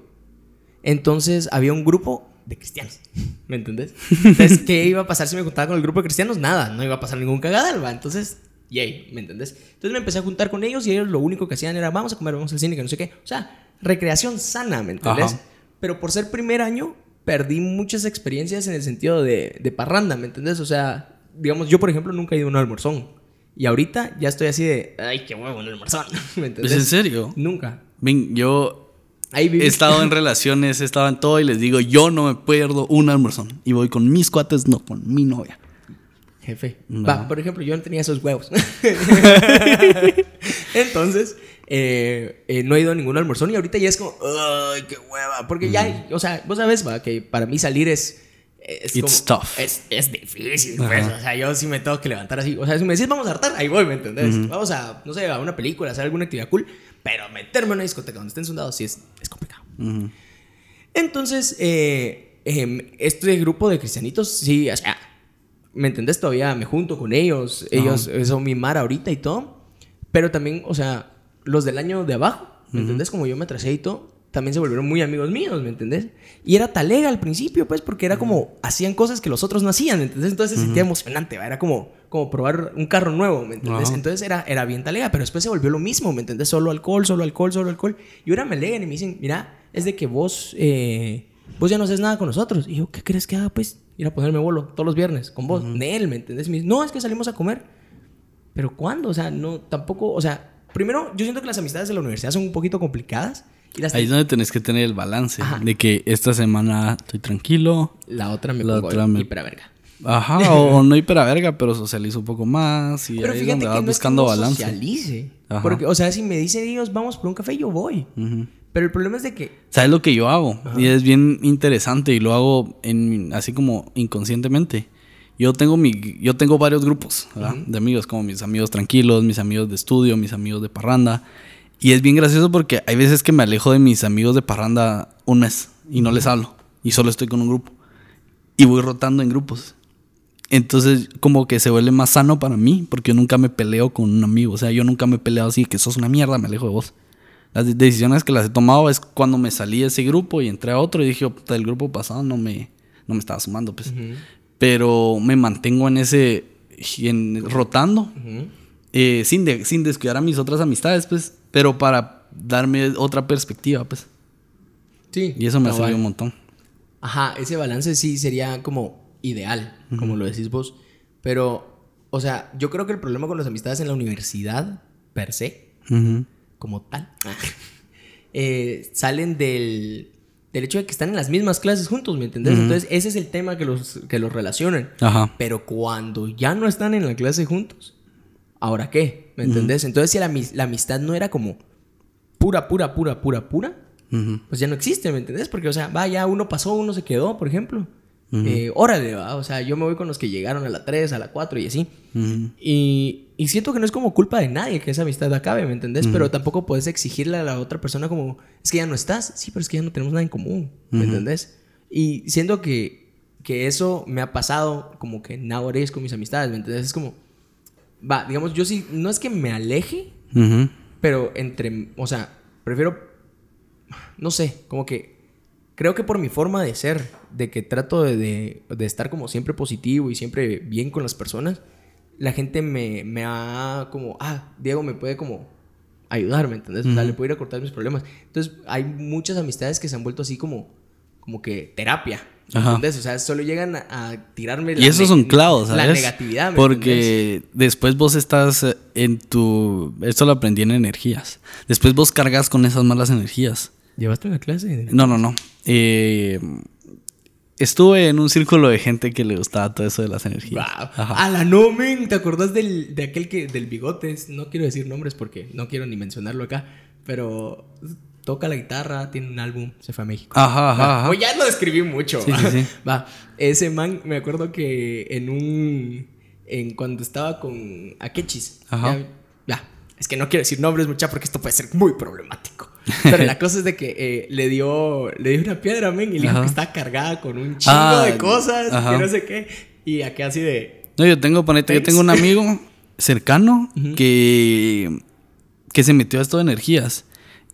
Entonces había un grupo de cristianos. ¿Me entendés? Entonces, ¿qué iba a pasar si me juntaba con el grupo de cristianos? Nada, no iba a pasar ningún cagadal, ¿va? Entonces, yay, ¿me entendés? Entonces me empecé a juntar con ellos y ellos lo único que hacían era, vamos a comer, vamos al cine, que no sé qué. O sea, recreación sana, ¿me entendés? Ajá. Pero por ser primer año, perdí muchas experiencias en el sentido de, de parranda, ¿me entendés? O sea, digamos, yo por ejemplo nunca he ido a un almorzón. Y ahorita ya estoy así de, ay, qué huevo un almorzón, ¿me entendés? ¿Es en serio? Nunca. Yo Ahí he estado en relaciones, he estado en todo y les digo, yo no me pierdo un almuerzón. Y voy con mis cuates, no con mi novia. Jefe. No. Va, por ejemplo, yo no tenía esos huevos. Entonces, eh, eh, no he ido a ningún almorzón y ahorita ya es como, ay, qué hueva. Porque ya, o sea, vos sabes, va, que para mí salir es. es It's como- tough. Es, es difícil, pues. O sea, yo sí me tengo que levantar así. O sea, si me decís vamos a hartar, ahí voy, ¿me entendés? Vamos a, no sé, a una película, hacer alguna actividad cool. Pero meterme en una discoteca donde estén soldados sí es, es complicado. Entonces, eh, em, este grupo de cristianitos, sí, o sea, ¿me entendés? Todavía me junto con ellos, ellos eh, son mi mar ahorita y todo, pero también, o sea, los del año de abajo, ¿me entendés? Como yo me atrasé y todo, también se volvieron muy amigos míos, ¿me entendés? Y era talega al principio, pues, porque era como, hacían cosas que los otros no hacían, ¿me entendés? Entonces se sentía emocionante, ¿va? era como, como probar un carro nuevo, ¿me entendés? Ajá. Entonces era, era bien talega, pero después se volvió lo mismo, ¿me entendés? Solo alcohol, solo alcohol, solo alcohol. Y ahora me leen y me dicen, mira, es de que vos, eh, vos ya no haces nada con nosotros. Y yo, ¿qué crees que haga? Pues ir a ponerme bolo todos los viernes con vos. Nel, ¿me entendés? Me dice, no, es que salimos a comer. Pero ¿cuándo? O sea, no, tampoco, o sea, primero, yo siento que las amistades de la universidad son un poquito complicadas. Ahí es donde tenés que tener el balance Ajá. de que esta semana estoy tranquilo. la otra me La pongo otra me- hiper verga. Ajá, o, o no hiperaverga, pero socializo un poco más. Y Pero ahí es donde que vas no es que buscando no balance. socialice. Ajá. Porque, o sea, si me dicen ellos, vamos por un café, yo voy. Pero el problema es de que ¿Sabes lo que yo hago? Y es bien interesante y lo hago en, así como inconscientemente. Yo tengo, mi, yo tengo varios grupos de amigos, como mis amigos tranquilos, mis amigos de estudio, mis amigos de parranda. Y es bien gracioso porque hay veces que me alejo de mis amigos de parranda un mes y no les hablo. Y solo estoy con un grupo. Y voy rotando en grupos. Entonces, como que se vuelve más sano para mí, porque yo nunca me peleo con un amigo. O sea, yo nunca me he peleado así, que sos una mierda, me alejo de vos. Las de- decisiones que las he tomado es cuando me salí de ese grupo y entré a otro y dije, "Oh, puta, el grupo pasado no me, no me estaba sumando, pues. Pero me mantengo en ese, en, rotando, eh, sin, de- sin descuidar a mis otras amistades, pues. Pero para darme otra perspectiva, pues. Sí. Y eso me ha servido un montón. Ajá, ese balance sí sería como ideal, como lo decís vos. Pero, o sea, yo creo que el problema con las amistades en la universidad, per se, como tal, eh, salen del, del hecho de que están en las mismas clases juntos, ¿me entendés? Entonces, ese es el tema que los, que los relacionan. Ajá. Pero cuando ya no están en la clase juntos, ¿ahora qué? ¿Me entendés? Entonces, si la, la, amistad no era como pura, pura, pura, pura, pura, pues ya no existe, ¿me entendés? Porque, o sea, va, ya uno pasó, uno se quedó, por ejemplo. Eh, órale, ¿va? O sea, yo me voy con los que llegaron a la 3, a la 4 y así. y, y, siento que no es como culpa de nadie que esa amistad acabe, ¿me entendés? Pero tampoco puedes exigirle a la otra persona como, es que ya no estás. Sí, pero es que ya no tenemos nada en común, ¿me entendés? Y siento que, que eso me ha pasado como que nowadays con mis amistades, ¿me entendés? Es como, va, digamos, yo sí, no es que me aleje, pero entre, o sea, prefiero, no sé, como que creo que por mi forma de ser, de que trato de, de, estar como siempre positivo y siempre bien con las personas, la gente me, me ha como, ah, Diego me puede como ayudarme, ¿entendés? O sea, le puedo ir a cortar mis problemas. Entonces, hay muchas amistades que se han vuelto así como, como que terapia. ¿Entendés? O sea, solo llegan a, tirarme y esos son clavos, ¿sabes? La negatividad. Porque después vos estás en tu... Esto lo aprendí en energías. Después vos cargas con esas malas energías. ¿Llevaste una clase? No, no, no. Eh, estuve en un círculo de gente que le gustaba todo eso de las energías. A la no, men. ¿Te acordás del, de aquel que del bigotes? No quiero decir nombres porque no quiero ni mencionarlo acá. Pero toca la guitarra, tiene un álbum, se fue a México. Ajá, ajá. Pues ya lo describí mucho. Sí, sí, Va. Ese man, me acuerdo que en un. En cuando estaba con Akechis. Ajá. Ya, Es que no quiero decir nombres, mucha, porque esto puede ser muy problemático. Pero la cosa es de que eh, le dio le dio una piedra, men, y le dijo que está cargada con un chingo de ah, cosas, que no sé qué. Y aquí así de. No, yo tengo, ponete, yo tengo un amigo cercano que, que se metió a esto de energías.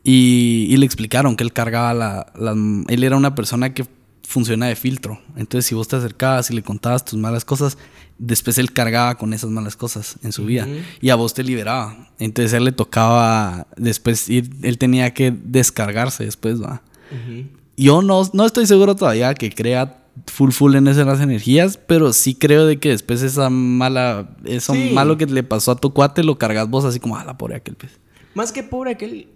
Y, y le explicaron que él cargaba la, Él era una persona que funciona de filtro. Entonces, si vos te acercabas y le contabas tus malas cosas, después él cargaba con esas malas cosas en su vida y a vos te liberaba. Entonces él le tocaba después ir, él tenía que descargarse después, va. Yo no, no estoy seguro todavía que crea full full en esas energías, pero sí creo de que después esa mala, eso malo que le pasó a tu cuate lo cargas vos así como, a la pobre aquel pez. Más que pobre aquel,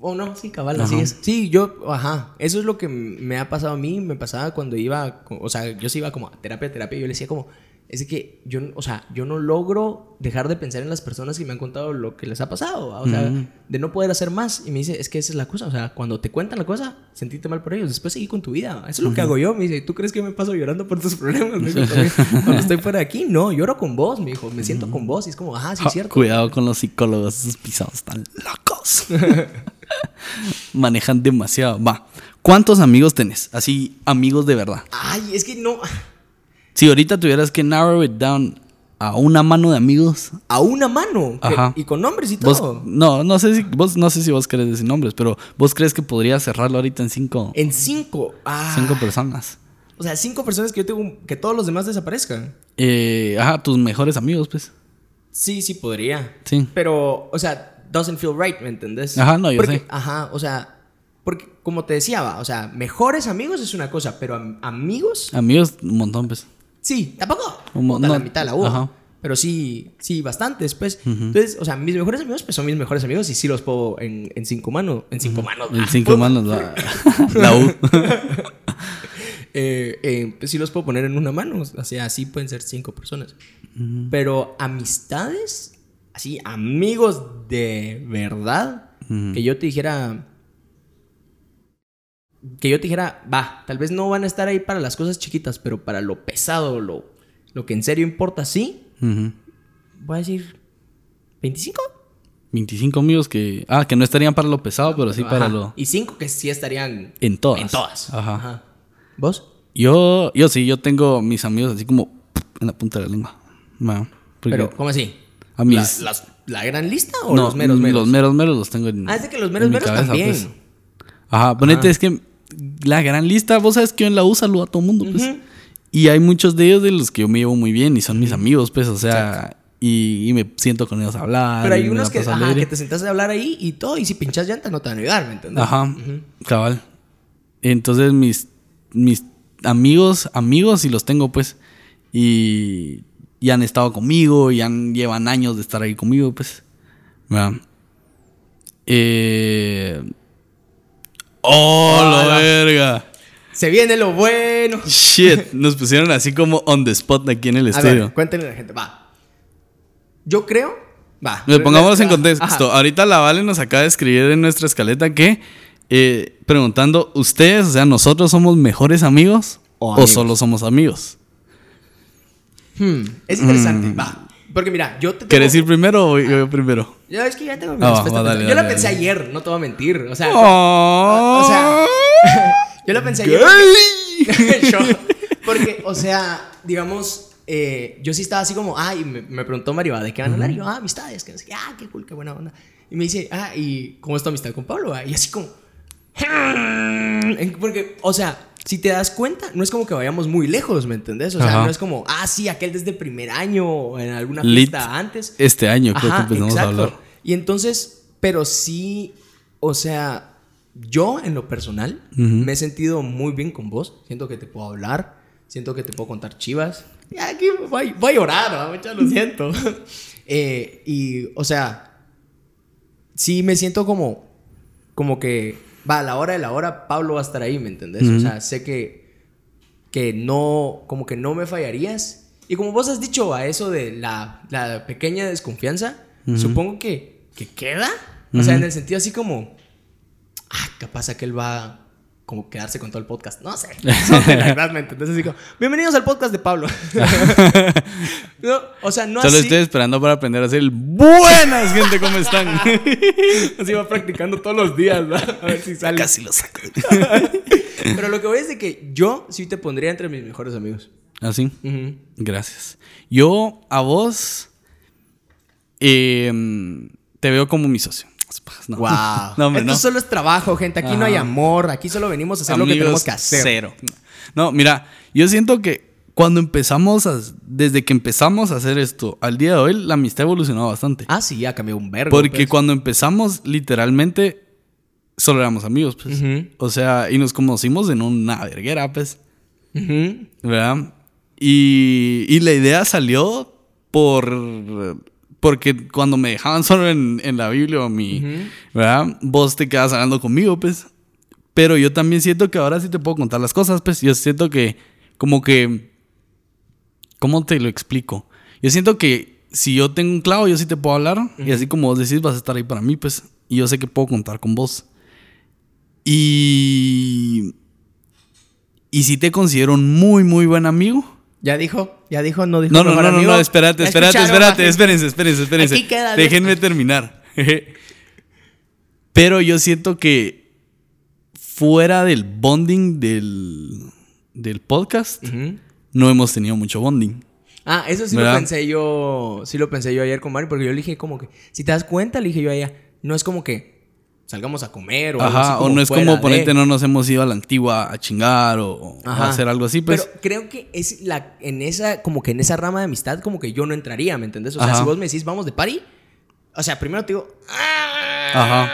o no, sí, cabal, así es. Sí, yo, ajá, eso es lo que me ha pasado a mí, me pasaba cuando iba, o sea, yo sí iba como a terapia, terapia, y yo le decía como, es que yo, o sea, yo no logro dejar de pensar en las personas que me han contado lo que les ha pasado, o sea, de no poder hacer más. Y me dice, es que esa es la cosa, o sea, cuando te cuentan la cosa, sentirte mal por ellos, después seguir con tu vida. Eso es lo que hago yo. Me dice, ¿tú crees que me paso llorando por tus problemas? cuando estoy fuera de aquí, no, lloro con vos, me dijo, me siento con vos. Y es como, ajá, sí, es cierto. Cuidado con los psicólogos, esos pisados están locos. Manejan demasiado. Va, ¿cuántos amigos tenés? Así, amigos de verdad. Ay, es que no. Si ahorita tuvieras que narrow it down a una mano de amigos. A una mano. Ajá. Y con nombres y todo. no, no sé si vos, no sé si vos querés decir nombres, pero vos crees que podrías cerrarlo ahorita en cinco. En cinco. Ah. Cinco personas. O sea, cinco personas que yo tengo que todos los demás desaparezcan. Eh, ajá, tus mejores amigos, pues. Sí, sí podría. Sí. Pero, o sea, doesn't feel right, ¿me entendés? Ajá, no, yo sé. Ajá, o sea, porque como te decía, va, o sea, mejores amigos es una cosa, pero amigos. Amigos, un montón, pues. Sí, tampoco. Un, la mitad la U. Pero sí, sí, bastantes, pues. Entonces, o sea, mis mejores amigos pues son mis mejores amigos y sí los puedo en, en cinco manos. En cinco manos. En cinco manos, la, la U. eh, eh, pues sí los puedo poner en una mano. O sea, así pueden ser cinco personas. Pero amistades, así, amigos de verdad, que yo te dijera, que yo te dijera, va, tal vez no van a estar ahí para las cosas chiquitas, pero para lo pesado, lo, lo que en serio importa, sí. Voy a decir, ¿25? 25 amigos que. Ah, que no estarían para lo pesado, pero sí para lo. Y 5 que sí estarían. En todas. En todas. Ajá. ¿Vos? Yo, yo sí, yo tengo mis amigos así como en la punta de la lengua. pero, ¿cómo así? A mis... ¿La, gran lista o los meros meros? Los meros meros los tengo en. Ah, es de que los meros meros también. Pues. Ajá, ponete, es que la gran lista, vos sabes que yo en la U saludo a todo el mundo, pues. Y hay muchos de ellos de los que yo me llevo muy bien y son mis amigos, pues, o sea, y, me siento con ellos a hablar. Pero hay unos que, ajá, que te sentas a hablar ahí y todo, y si pinchas llanta no te van a ayudar, ¿me entiendes? Ajá, cabal. Entonces, mis, mis amigos, amigos, y los tengo, pues, y y han estado conmigo y han, llevan años de estar ahí conmigo, pues. ¿verdad? Eh... ¡Oh, la verga! Se viene lo bueno. Shit, nos pusieron así como on the spot aquí en el A estudio. ver, cuéntenle a la gente. Va. Yo creo. Va. Le pongámonos en Ajá. contexto. Ahorita la Vale nos acaba de escribir en nuestra escaleta que eh, preguntando, ¿ustedes, o sea, nosotros somos mejores amigos O solo somos amigos? Hmm, Es interesante. Va. Porque mira, yo te. tengo-. ¿Quieres ir primero o yo primero? Ya es que ya tengo mi Ah, respuesta va, dale. Yo la dale, pensé dale. ayer, no te voy a mentir. O sea, Oh. o sea, yo la pensé ayer. Yo- porque, o sea, digamos, eh, yo sí estaba así como, ay, me, me preguntó Mario, ¿de qué van a hablar? Y yo, ah, amistades, que no sé qué, ah, qué cool, qué buena onda. Y me dice, ah, ¿y cómo es tu amistad con Pablo? ah? Y así como, porque, o sea, si te das cuenta, no es como que vayamos muy lejos, ¿me entendés? O sea, Ajá. no es como, ah, sí, aquel desde primer año o en alguna Lit. fiesta antes. Este año creo que empezamos a exacto. hablar. Y entonces, pero sí, o sea, yo en lo personal me he sentido muy bien con vos. Siento que te puedo hablar, siento que te puedo contar chivas. Y aquí voy, voy a llorar, ¿no? Lo siento. Eh, y, o sea, sí me siento como, como que, va, a la hora de la hora, Pablo va a estar ahí, ¿me entendés? O Ujú. sea, sé que, que no, como que no me fallarías. Y como vos has dicho a eso de la, la pequeña desconfianza, supongo que, que queda. O sea, en el sentido así como, ah, capaz aquel va como quedarse con todo el podcast. No sé. Something like that, ¿me entendés? Así como, bienvenidos al podcast de Pablo. No, o sea, no Solo así. estoy esperando para aprender a hacer el buenas, gente, ¿cómo están? Así va practicando todos los días, ¿verdad? A ver si sale. Casi lo saco. Pero lo que voy es de que yo sí te pondría entre mis mejores amigos. Así. Ujú. Gracias. Yo a vos eh, te veo como mi socio. No, Wow. no, hombre, Esto no. solo es trabajo, gente. Aquí no hay amor. Aquí solo venimos a hacer lo que tenemos que hacer. Cero. No, mira, yo siento que cuando empezamos, a- desde que empezamos a hacer esto al día de hoy, la amistad evolucionó bastante. Ah, sí, ya cambió un verbo. Porque pues. cuando empezamos, literalmente, solo éramos amigos, pues. O sea, y nos conocimos en una verguera, pues. ¿Verdad? Y, y la idea salió por... Porque cuando me dejaban solo en, en la Biblia o mi... ¿Verdad? Vos te quedas hablando conmigo, pues. Pero yo también siento que ahora sí te puedo contar las cosas, pues. Yo siento que como que... ¿Cómo te lo explico? Yo siento que si yo tengo un clavo, yo sí te puedo hablar. Y así como vos decís, vas a estar ahí para mí, pues. Y yo sé que puedo contar con vos. Y... Y sí te considero un muy, muy buen amigo. Ya dijo, ya dijo, no dijo. No, no, mejor no, no, amigo. no, espérate, Ya espérate, espérate, maje. espérense, espérense, espérense. Aquí queda, Déjenme terminar. Pero yo siento que fuera del bonding del, del podcast, no hemos tenido mucho bonding. Ah, eso sí ¿Verdad? lo pensé yo. Sí lo pensé yo ayer con Mario, porque yo le dije como que. Si te das cuenta, le dije yo a ella, no es como que salgamos a comer o algo Ajá, así o no es fuera como de- ponerte, no nos hemos ido a la antigua a chingar o, o a hacer algo así, pues. Pero creo que es la, en esa, como que en esa rama de amistad, como que yo no entraría, ¿me entendés? O sea, Ajá. si vos me decís, vamos de party, o sea, primero te digo, Ajá.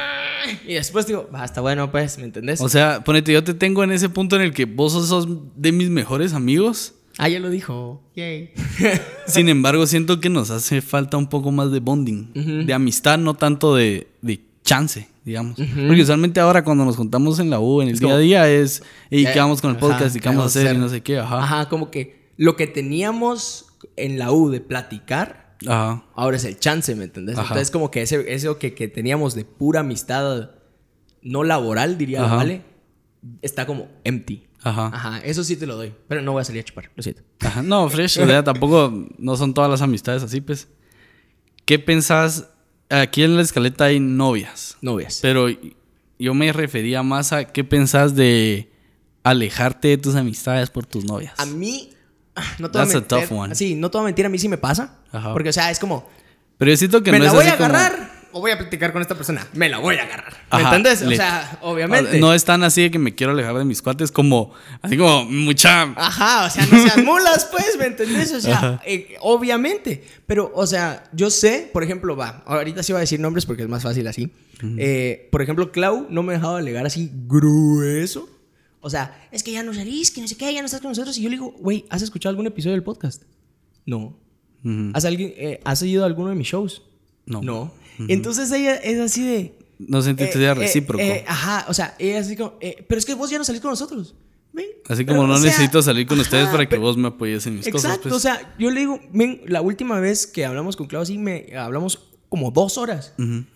y después digo, basta, bueno, pues, ¿me entendés? O sea, ponete, yo te tengo en ese punto en el que vos sos, de mis mejores amigos. ah, ya lo dijo, yay. Sin embargo, siento que nos hace falta un poco más de bonding, Ujú. de amistad, no tanto de, de chance, digamos. Porque usualmente ahora cuando nos juntamos en la U, en el día a día, es, ¿y qué vamos con el ajá, podcast? ¿Y qué vamos a hacer? Y no sé qué, ajá. Ajá, como que lo que teníamos en la U de platicar, Ajá. ahora es el chance, ¿me entendés? Ajá. Entonces, como que ese, eso que, que teníamos de pura amistad no laboral, diría, Ajá. ¿vale? Está como empty. Ajá. Ajá, eso sí te lo doy. Pero no voy a salir a chupar, lo siento. Ajá. No, fresh, o sea, tampoco, no son todas las amistades así, pues. ¿Qué pensás? Aquí en la escaleta hay novias, Novias. pero yo me refería más a qué pensás de alejarte de tus amistades por tus novias. A mí, no te voy a That's a mentir. tough one. Sí, no te voy a mentir, a mí sí me pasa. Ajá. Porque, o sea, es como, Pero yo siento que ¿me no la es voy a como- agarrar o voy a platicar con esta persona? Me la voy a agarrar. ¿Me Ajá, entendés? O sea, obviamente. No es tan así de que me quiero alejar de mis cuates como, así como mucha... Ajá, o sea, no sean mulas, pues, ¿me entendés? O sea, eh, obviamente. Pero, o sea, yo sé, por ejemplo, va, ahorita sí voy a decir nombres porque es más fácil así. Eh, por ejemplo, Clau no me dejaba alegar así grueso. O sea, es que ya no salís, que no sé qué, ya no estás con nosotros. Y yo le digo, güey, ¿has escuchado algún episodio del podcast? No. ¿Has, alguien, eh, ¿Has ido a alguno de mis shows? No. No. Entonces ella es así de... No sentiste ya eh, recíproco. eh, ajá, o sea, ella así como... eh, pero es que vos ya no salís con nosotros. Ven. Así Pero, como no o sea, necesito salir con ustedes para que pero- vos me apoyes en mis cosas. Exacto, pues. o sea, yo le digo, ven, la última vez que hablamos con Clau así, me hablamos como dos horas.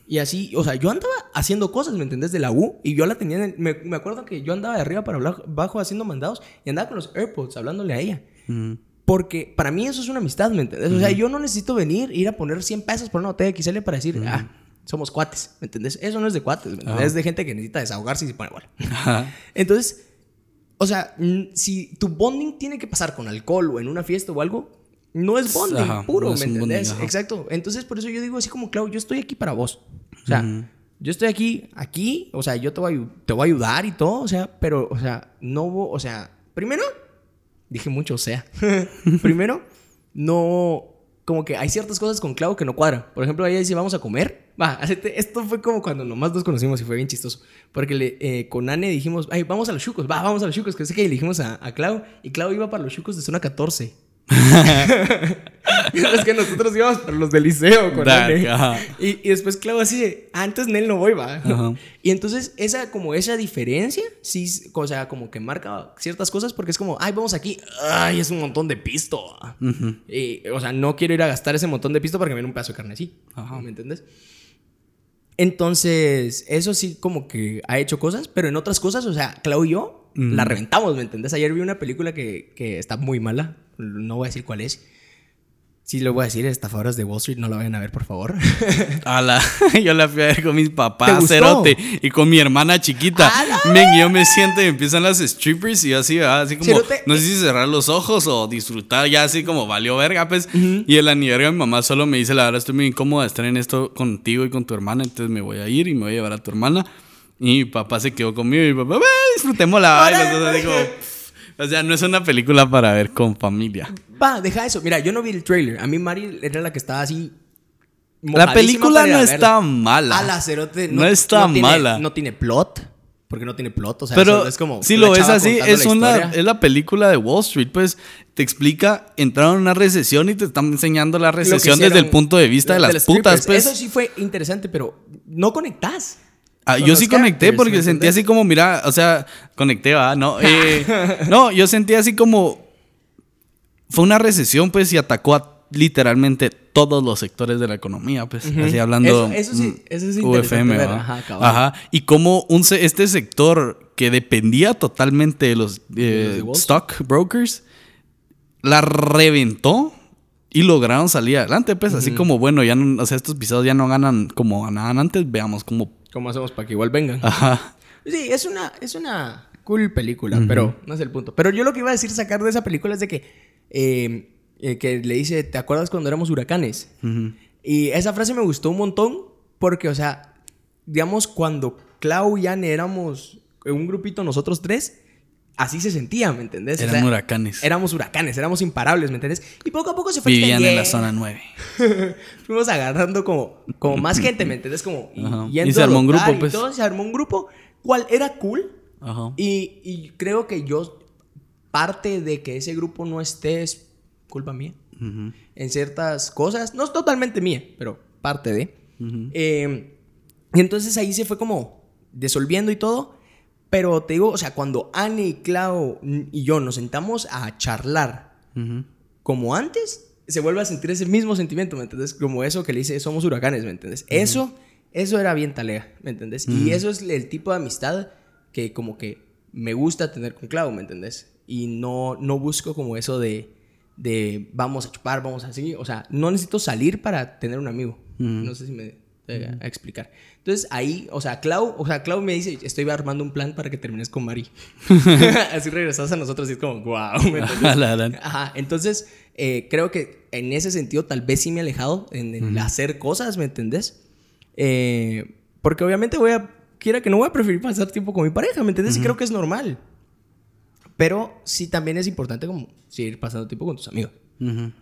Y así, o sea, yo andaba haciendo cosas, ¿me entendés? De la U. Y yo la tenía en el- me, me acuerdo que yo andaba de arriba para abajo haciendo mandados y andaba con los AirPods hablándole a ella. Ujú. Porque para mí eso es una amistad, ¿me entendés? O sea, yo no necesito venir, ir a poner 100 pesos por una botella de XL para decir, ah, somos cuates, ¿me entendés? Eso no es de cuates. Ajá. Es de gente que necesita desahogarse y se pone. Ajá. Entonces, o sea, si tu bonding tiene que pasar con alcohol o en una fiesta o algo, no es bonding Ajá, puro, no ¿me bonding, entendés? ajá. Exacto. Entonces, por eso yo digo así como, Clau, yo estoy aquí para vos. O sea, yo estoy aquí, aquí, o sea, yo te voy, a, te voy a ayudar y todo, o sea, pero, o sea, no, o sea, primero, dije mucho, o sea, primero, no, como que hay ciertas cosas con Clau que no cuadran. Por ejemplo, ella dice, vamos a comer. Va, esto fue como cuando nomás nos conocimos y fue bien chistoso. Porque le, eh, con Anne dijimos, ay, vamos a los chucos, va, vamos a los chucos. Que sé que le dijimos a, a Clau y Clau iba para los chucos de zona 14. es que nosotros íbamos para los del liceo con Dark, ajá. Y, y después Clau así de, ah, entonces Nel no voy, va. Ajá. Y entonces esa, como esa diferencia, sí, o sea, como que marca ciertas cosas porque es como, ay, vamos aquí, ay, es un montón de pisto. va". Y, o sea, no quiero ir a gastar ese montón de pisto para que me den un pedazo de carne así. Ajá. ¿Me entiendes? Entonces, eso sí como que ha hecho cosas, pero en otras cosas, o sea, Clau y yo la reventamos, ¿me entendés? Ayer vi una película que, que está muy mala, no voy a decir cuál es. Sí, lo voy a decir, Estafadoras de Wall Street, no la vayan a ver, por favor. A la- yo la fui a ver con mis ¿Te papás, cerote, y con mi hermana chiquita. Men, yo me siento y empiezan las strippers y yo así, ¿verdad? así como, Cerote. no sé si cerrar los ojos o disfrutar, ya así como valió verga, pues. Y el aniversario de mi mamá solo me dice, la verdad estoy muy incómoda de estar en esto contigo y con tu hermana, entonces me voy a ir y me voy a llevar a tu hermana. Y mi papá se quedó conmigo y mi papá, "Ve, disfrutemos la vaina. O sea, no es una película para ver con familia. Va, deja eso. Mira, yo no vi el trailer. A mí Mari era la que estaba así. La película no está mala. A la cerote. No está tiene- mala. No tiene plot. Porque no tiene plot. O sea, Pero es como. si lo ves así, es la una es la película de Wall Street, pues te explica, entraron en una recesión y te están enseñando la recesión desde el hicieron punto de vista de, las putas, pues. Eso sí fue interesante, pero no conectás. Ah, yo sí conecté porque ¿me sentí así como, mira, o sea, conecté, va, no, eh, no, yo sentí así como fue una recesión, pues, y atacó a literalmente todos los sectores de la economía, pues, así hablando. Eso- eso sí- mm, eso es UFM, ver, ¿va? ajá. Ajá, y como un, este sector que dependía totalmente de los, eh, de stock brokers, la reventó y lograron salir adelante, pues, así como, bueno, ya no, o sea, estos pisados ya no ganan como ganaban antes, veamos cómo. ¿Cómo hacemos para que igual vengan? Ajá. Sí, es una, es una cool película, pero no es el punto. Pero yo lo que iba a decir sacar de esa película es de que, eh, eh, que le dice, ¿te acuerdas cuando éramos huracanes? Y esa frase me gustó un montón porque, o sea, digamos, cuando Clau y Anne éramos un grupito nosotros tres, así se sentía, ¿me entendés? O Eran sea, huracanes. Éramos huracanes, éramos imparables, ¿me entendés? Y poco a poco se fue Vivían en la zona 9. Fuimos agarrando como, como más gente, ¿me entendés? Como, y, yendo Y se a armó un grupo, y pues. todo, se armó un grupo, cual era cool. Ajá. Y, y creo que yo, parte de que ese grupo no esté es culpa mía. Ujú. En ciertas cosas, no es totalmente mía, pero parte de. Ujú. Eh, y entonces ahí se fue como disolviendo y todo. Pero te digo, o sea, cuando Anne y Clau y yo nos sentamos a charlar como antes, se vuelve a sentir ese mismo sentimiento, ¿me entiendes? Como eso que le dice, somos huracanes, ¿me entiendes? Eso, eso era bien talega, ¿me entiendes? Y eso es el tipo de amistad que como que me gusta tener con Clau, ¿me entiendes? Y no, no busco como eso de, de vamos a chupar, vamos así. O sea, no necesito salir para tener un amigo. No sé si me a explicar. Entonces ahí, o sea, Clau, o sea, Clau me dice, estoy armando un plan para que termines con Mari. así regresas a nosotros y es como, wow. Ajá, entonces eh, creo que en ese sentido tal vez sí me he alejado en hacer cosas, ¿me entendés? Eh, porque obviamente voy a, quiera que no voy a preferir pasar tiempo con mi pareja, ¿me entendés? Y creo que es normal. Pero sí también es importante como seguir pasando tiempo con tus amigos.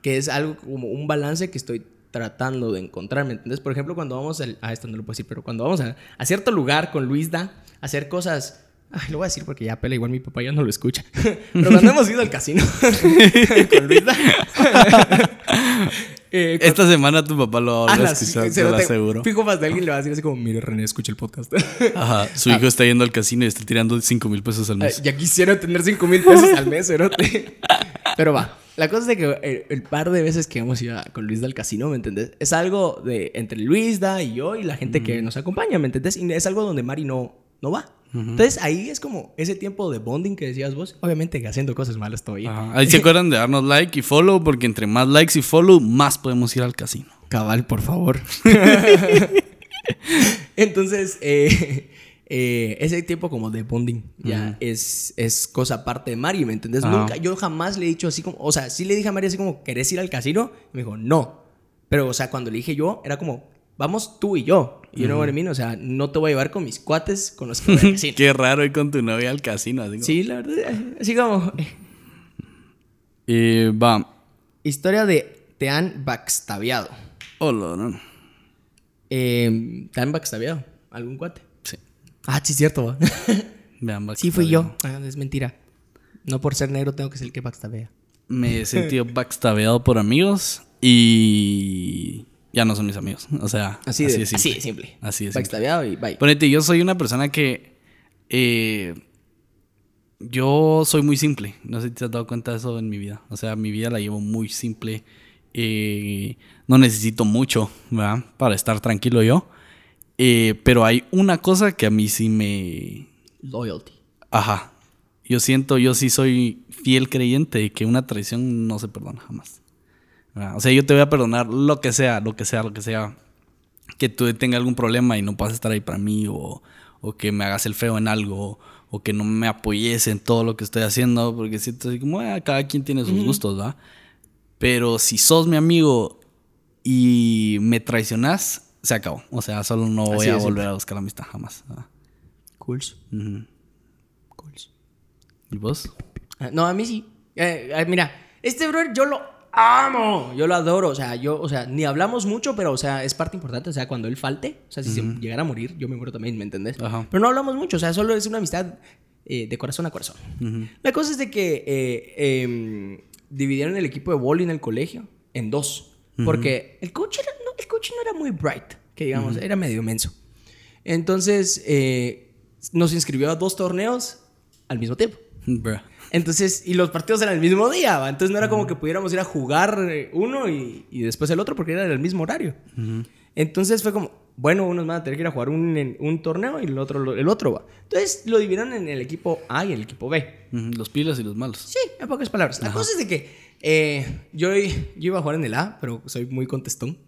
Que es algo como un balance que estoy tratando de encontrar, ¿me entiendes? Por ejemplo, cuando vamos al- a esto no lo puedo decir, pero cuando vamos a, a cierto lugar con Luis Da, a hacer cosas Ay, lo voy a decir porque ya pela, igual mi papá ya no lo escucha. Pero cuando hemos ido al casino con Luisa. eh, Esta semana tu papá lo va a escuchar, te lo aseguro. Fijo más de alguien le va a decir así como, mire René, escucha el podcast. Ajá, su hijo ah. está yendo al casino y está tirando 5 mil pesos al mes. ya quisiera tener 5 mil pesos al mes, cerote. Pero va. La cosa es de que el, par de veces que hemos ido con Luis al casino, ¿me entendés? Es algo de entre Luisda y yo y la gente que nos acompaña, ¿me entendés? Y es algo donde Mari no, no va. Entonces ahí es como ese tiempo de bonding que decías vos, obviamente haciendo cosas malas todavía. Ahí se acuerdan de darnos like y follow, porque entre más likes y follow, más podemos ir al casino. Cabal, por favor. Entonces, eh, eh, ese tiempo como de bonding ya es, es cosa aparte de Mari, ¿me entendés? Nunca, yo jamás le he dicho así como, o sea, sí le dije a Mari así como, ¿querés ir al casino? Y me dijo, no. Pero, o sea, cuando le dije yo, era como, vamos tú y yo. Y yo no -huh. O sea, no te voy a llevar con mis cuates con los que voy al casino. Qué raro ir con tu novia al casino. Así Sí, la verdad, así como... y va. Historia de te han backstabiado. Hola, no. Eh, ¿Te han backstabiado? ¿Algún cuate? Ah, sí, cierto. sí, fui yo. Ah, es mentira. No por ser negro tengo que ser el que backstabea. Me he sentido backstabeado por amigos y ya no son mis amigos. O sea, así, de, simple. Así de simple. Así de Backstabeado y bye. Ponete, yo soy una persona que. Eh, yo soy muy simple. No sé si te has dado cuenta de eso en mi vida. O sea, mi vida la llevo muy simple. Eh, no necesito mucho, ¿verdad? Para estar tranquilo yo. Eh, pero hay una cosa que a mí sí me... Loyalty. Ajá. Yo siento, yo sí soy fiel creyente de que una traición no se perdona jamás. O sea, yo te voy a perdonar lo que sea, lo que sea, lo que sea. Que tú tengas algún problema y no puedas estar ahí para mí o, o que me hagas el feo en algo o que no me apoyes en todo lo que estoy haciendo porque siento así como, ah, cada quien tiene sus gustos, ¿va? Pero si sos mi amigo y me traicionas, se acabó. O sea, solo no voy a volver a buscar la amistad jamás. Cool. ¿Y vos? Ah, no, a mí sí. Eh, mira, este brother yo lo amo. Yo lo adoro. O sea, yo, o sea, ni hablamos mucho, pero, o sea, es parte importante. O sea, cuando él falte, o sea, si se llegara a morir, yo me muero también, ¿me entendés? Pero no hablamos mucho. O sea, solo es una amistad eh, de corazón a corazón. La cosa es de que eh, em, dividieron el equipo de bowling en el colegio en dos. Porque el coach era el coach no era muy bright, que digamos, era medio menso. Entonces, eh, nos inscribió a dos torneos al mismo tiempo. Entonces, y los partidos eran el mismo día, entonces no era como que pudiéramos ir a jugar eh, uno y, y después el otro porque era el mismo horario. Entonces fue como, bueno, unos van a tener que ir a jugar un, un torneo y el otro, el otro va. Entonces lo dividieron en el equipo A y el equipo B. Los pilas y los malos. Sí, en pocas palabras. La cosa es de que eh, yo, yo iba a jugar en el A, pero soy muy contestón.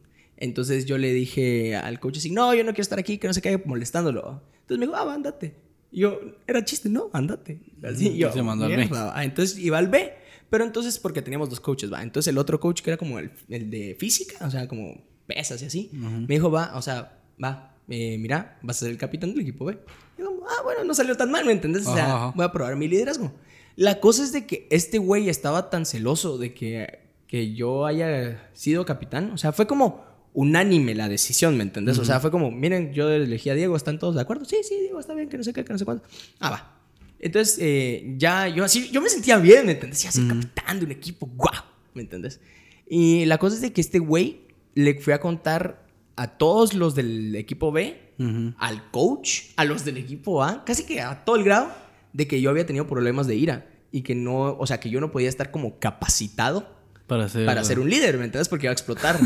Entonces yo le dije al coach así, no, yo no quiero estar aquí, que no se caiga molestándolo. Entonces me dijo, ah, ándate. Y yo, era chiste, no, ándate. Así, yo, se mandó al B. Entonces iba al B, pero entonces porque teníamos dos coaches, va. Entonces el otro coach que era como el, el de física, o sea, como pesas y así, me dijo, va, o sea, va, eh, mira, vas a ser el capitán del equipo B. Y yo, ah, bueno, no salió tan mal, ¿me entendés? O sea, voy a probar mi liderazgo. La cosa es de que este güey estaba tan celoso de que, que yo haya sido capitán. O sea, fue como unánime la decisión, ¿me entendés? O sea, fue como, miren, yo elegí a Diego, ¿están todos de acuerdo? Sí, sí, Diego, está bien, que no sé qué, que no sé cuándo. Ah, va. Entonces, eh, ya yo así, yo me sentía bien, ¿me entendés? Ya ser capitán de un equipo, guau, ¿me entendés? Y la cosa es de que este güey le fui a contar a todos los del equipo B, al coach, a los del equipo A, casi que a todo el grado, de que yo había tenido problemas de ira y que no, o sea, que yo no podía estar como capacitado para ser, para ser un líder, ¿me entiendes? Porque iba a explotar.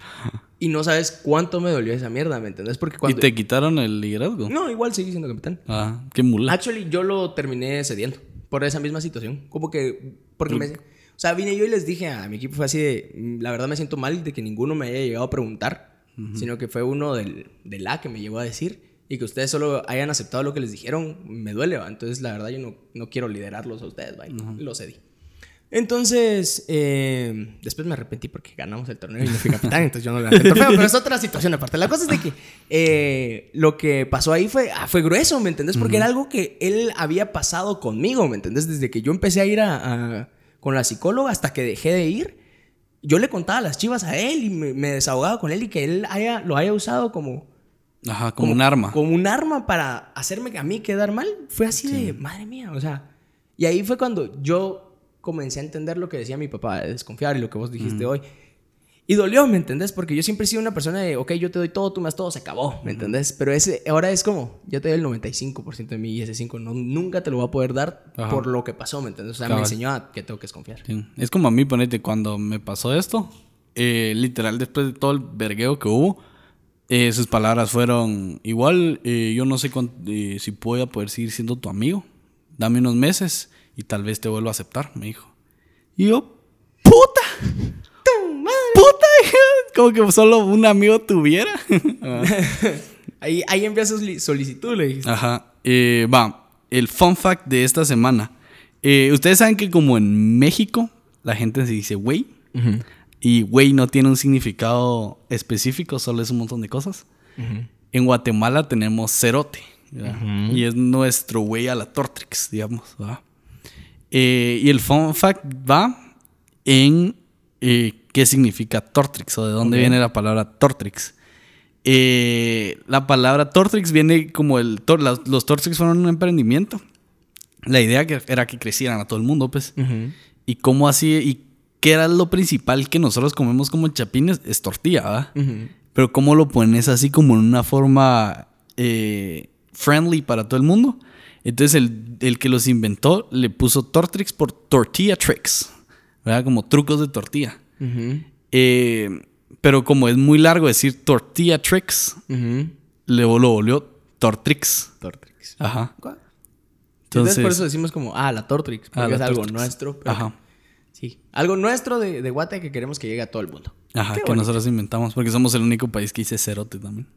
y no sabes cuánto me dolió esa mierda, ¿me entiendes? Porque cuando... ¿Y te quitaron el liderazgo? No, igual seguí siendo capitán. Ah, qué mula. Actually, yo lo terminé cediendo por esa misma situación. Como que... Porque me... O sea, vine yo y les dije a mi equipo, fue así de... Mm, la verdad me siento mal de que ninguno me haya llegado a preguntar, sino que fue uno del, del A que me llegó a decir y que ustedes solo hayan aceptado lo que les dijeron, me duele, ¿va? Entonces, la verdad, yo no, no quiero liderarlos a ustedes, ¿va? Lo cedí. Entonces, eh, después me arrepentí porque ganamos el torneo y no fui capitán, entonces yo no le el trofeo, pero es otra situación aparte. La cosa es de que eh, lo que pasó ahí fue, ah, fue grueso, ¿me entendés? Porque era algo que él había pasado conmigo, ¿me entendés? Desde que yo empecé a ir a, con la psicóloga hasta que dejé de ir, yo le contaba las chivas a él y me, desahogaba con él y que él haya, lo haya usado como Ajá, como, un arma. Como un arma para hacerme a mí quedar mal. Fue así de, madre mía, o sea. Y ahí fue cuando yo comencé a entender lo que decía mi papá, de desconfiar y lo que vos dijiste hoy. Y dolió, ¿me entendés? Porque yo siempre he sido una persona de, ok, yo te doy todo, tú me das todo, se acabó, ¿me entendés? Pero ese, ahora es como, yo te doy el 95% de mí y ese 5% no, nunca te lo voy a poder dar por lo que pasó, ¿me entendés? O sea, me enseñó a que tengo que desconfiar. Es como a mí, ponete, cuando me pasó esto, eh, literal, después de todo el vergueo que hubo, eh, sus palabras fueron, igual, eh, yo no sé si voy a poder seguir siendo tu amigo, dame unos meses y tal vez te vuelva a aceptar, me dijo. Y yo, puta. ¡Puta! Como que solo un amigo tuviera. ahí, ahí envía su solicitud, le dijiste. Ajá. Eh, va, el fun fact de esta semana. Eh, ustedes saben que como en México la gente se dice güey. Y güey no tiene un significado específico, solo es un montón de cosas. En Guatemala tenemos cerote. Y es nuestro güey a la Tortrix, digamos. Eh, y el fun fact va en qué significa Tortrix o de dónde viene la palabra Tortrix. Eh, la palabra Tortrix viene como el... los Tortrix fueron un emprendimiento. La idea era que crecieran a todo el mundo, pues. Y cómo así... Y qué era lo principal que nosotros comemos como chapines es tortilla, ¿verdad? Pero cómo lo pones así como en una forma eh, friendly para todo el mundo. Entonces el, el, que los inventó le puso Tortrix por tortilla tricks, ¿verdad? Como trucos de tortilla. Eh, pero como es muy largo decir tortilla tricks, le lo volvió Tortrix. Tortrix. Ajá. Entonces, por eso decimos como, ah, la Tortrix, porque ah, es algo nuestro. Ajá. Sí, algo nuestro de, de Guate que queremos que llegue a todo el mundo. Ajá, que nosotros inventamos, porque somos el único país que dice cerote también.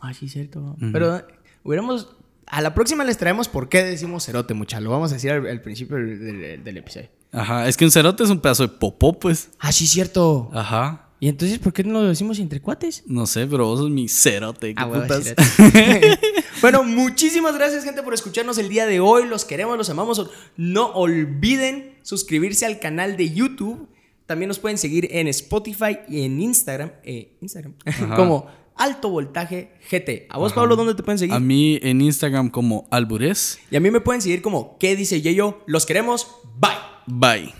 Ah, sí, cierto. Pero hubiéramos a la próxima les traemos por qué decimos cerote, mucha. Lo vamos a decir al, principio del, episodio. Ajá, es que un cerote es un pedazo de popó, pues. Ah, sí, cierto. Ajá. ¿Y entonces por qué no lo decimos entre cuates? No sé, pero vos sos mi cerote. ¿qué ah, bueno, muchísimas gracias, gente, por escucharnos el día de hoy. Los queremos, los amamos. No olviden suscribirse al canal de YouTube. También nos pueden seguir en Spotify y en Instagram. Eh, Instagram. como Alto Voltaje GT. ¿A vos, Pablo, dónde te pueden seguir? A mí en Instagram como Alburez. Y a mí me pueden seguir como ¿Qué dice Yeyo? Los queremos. Bye. Bye.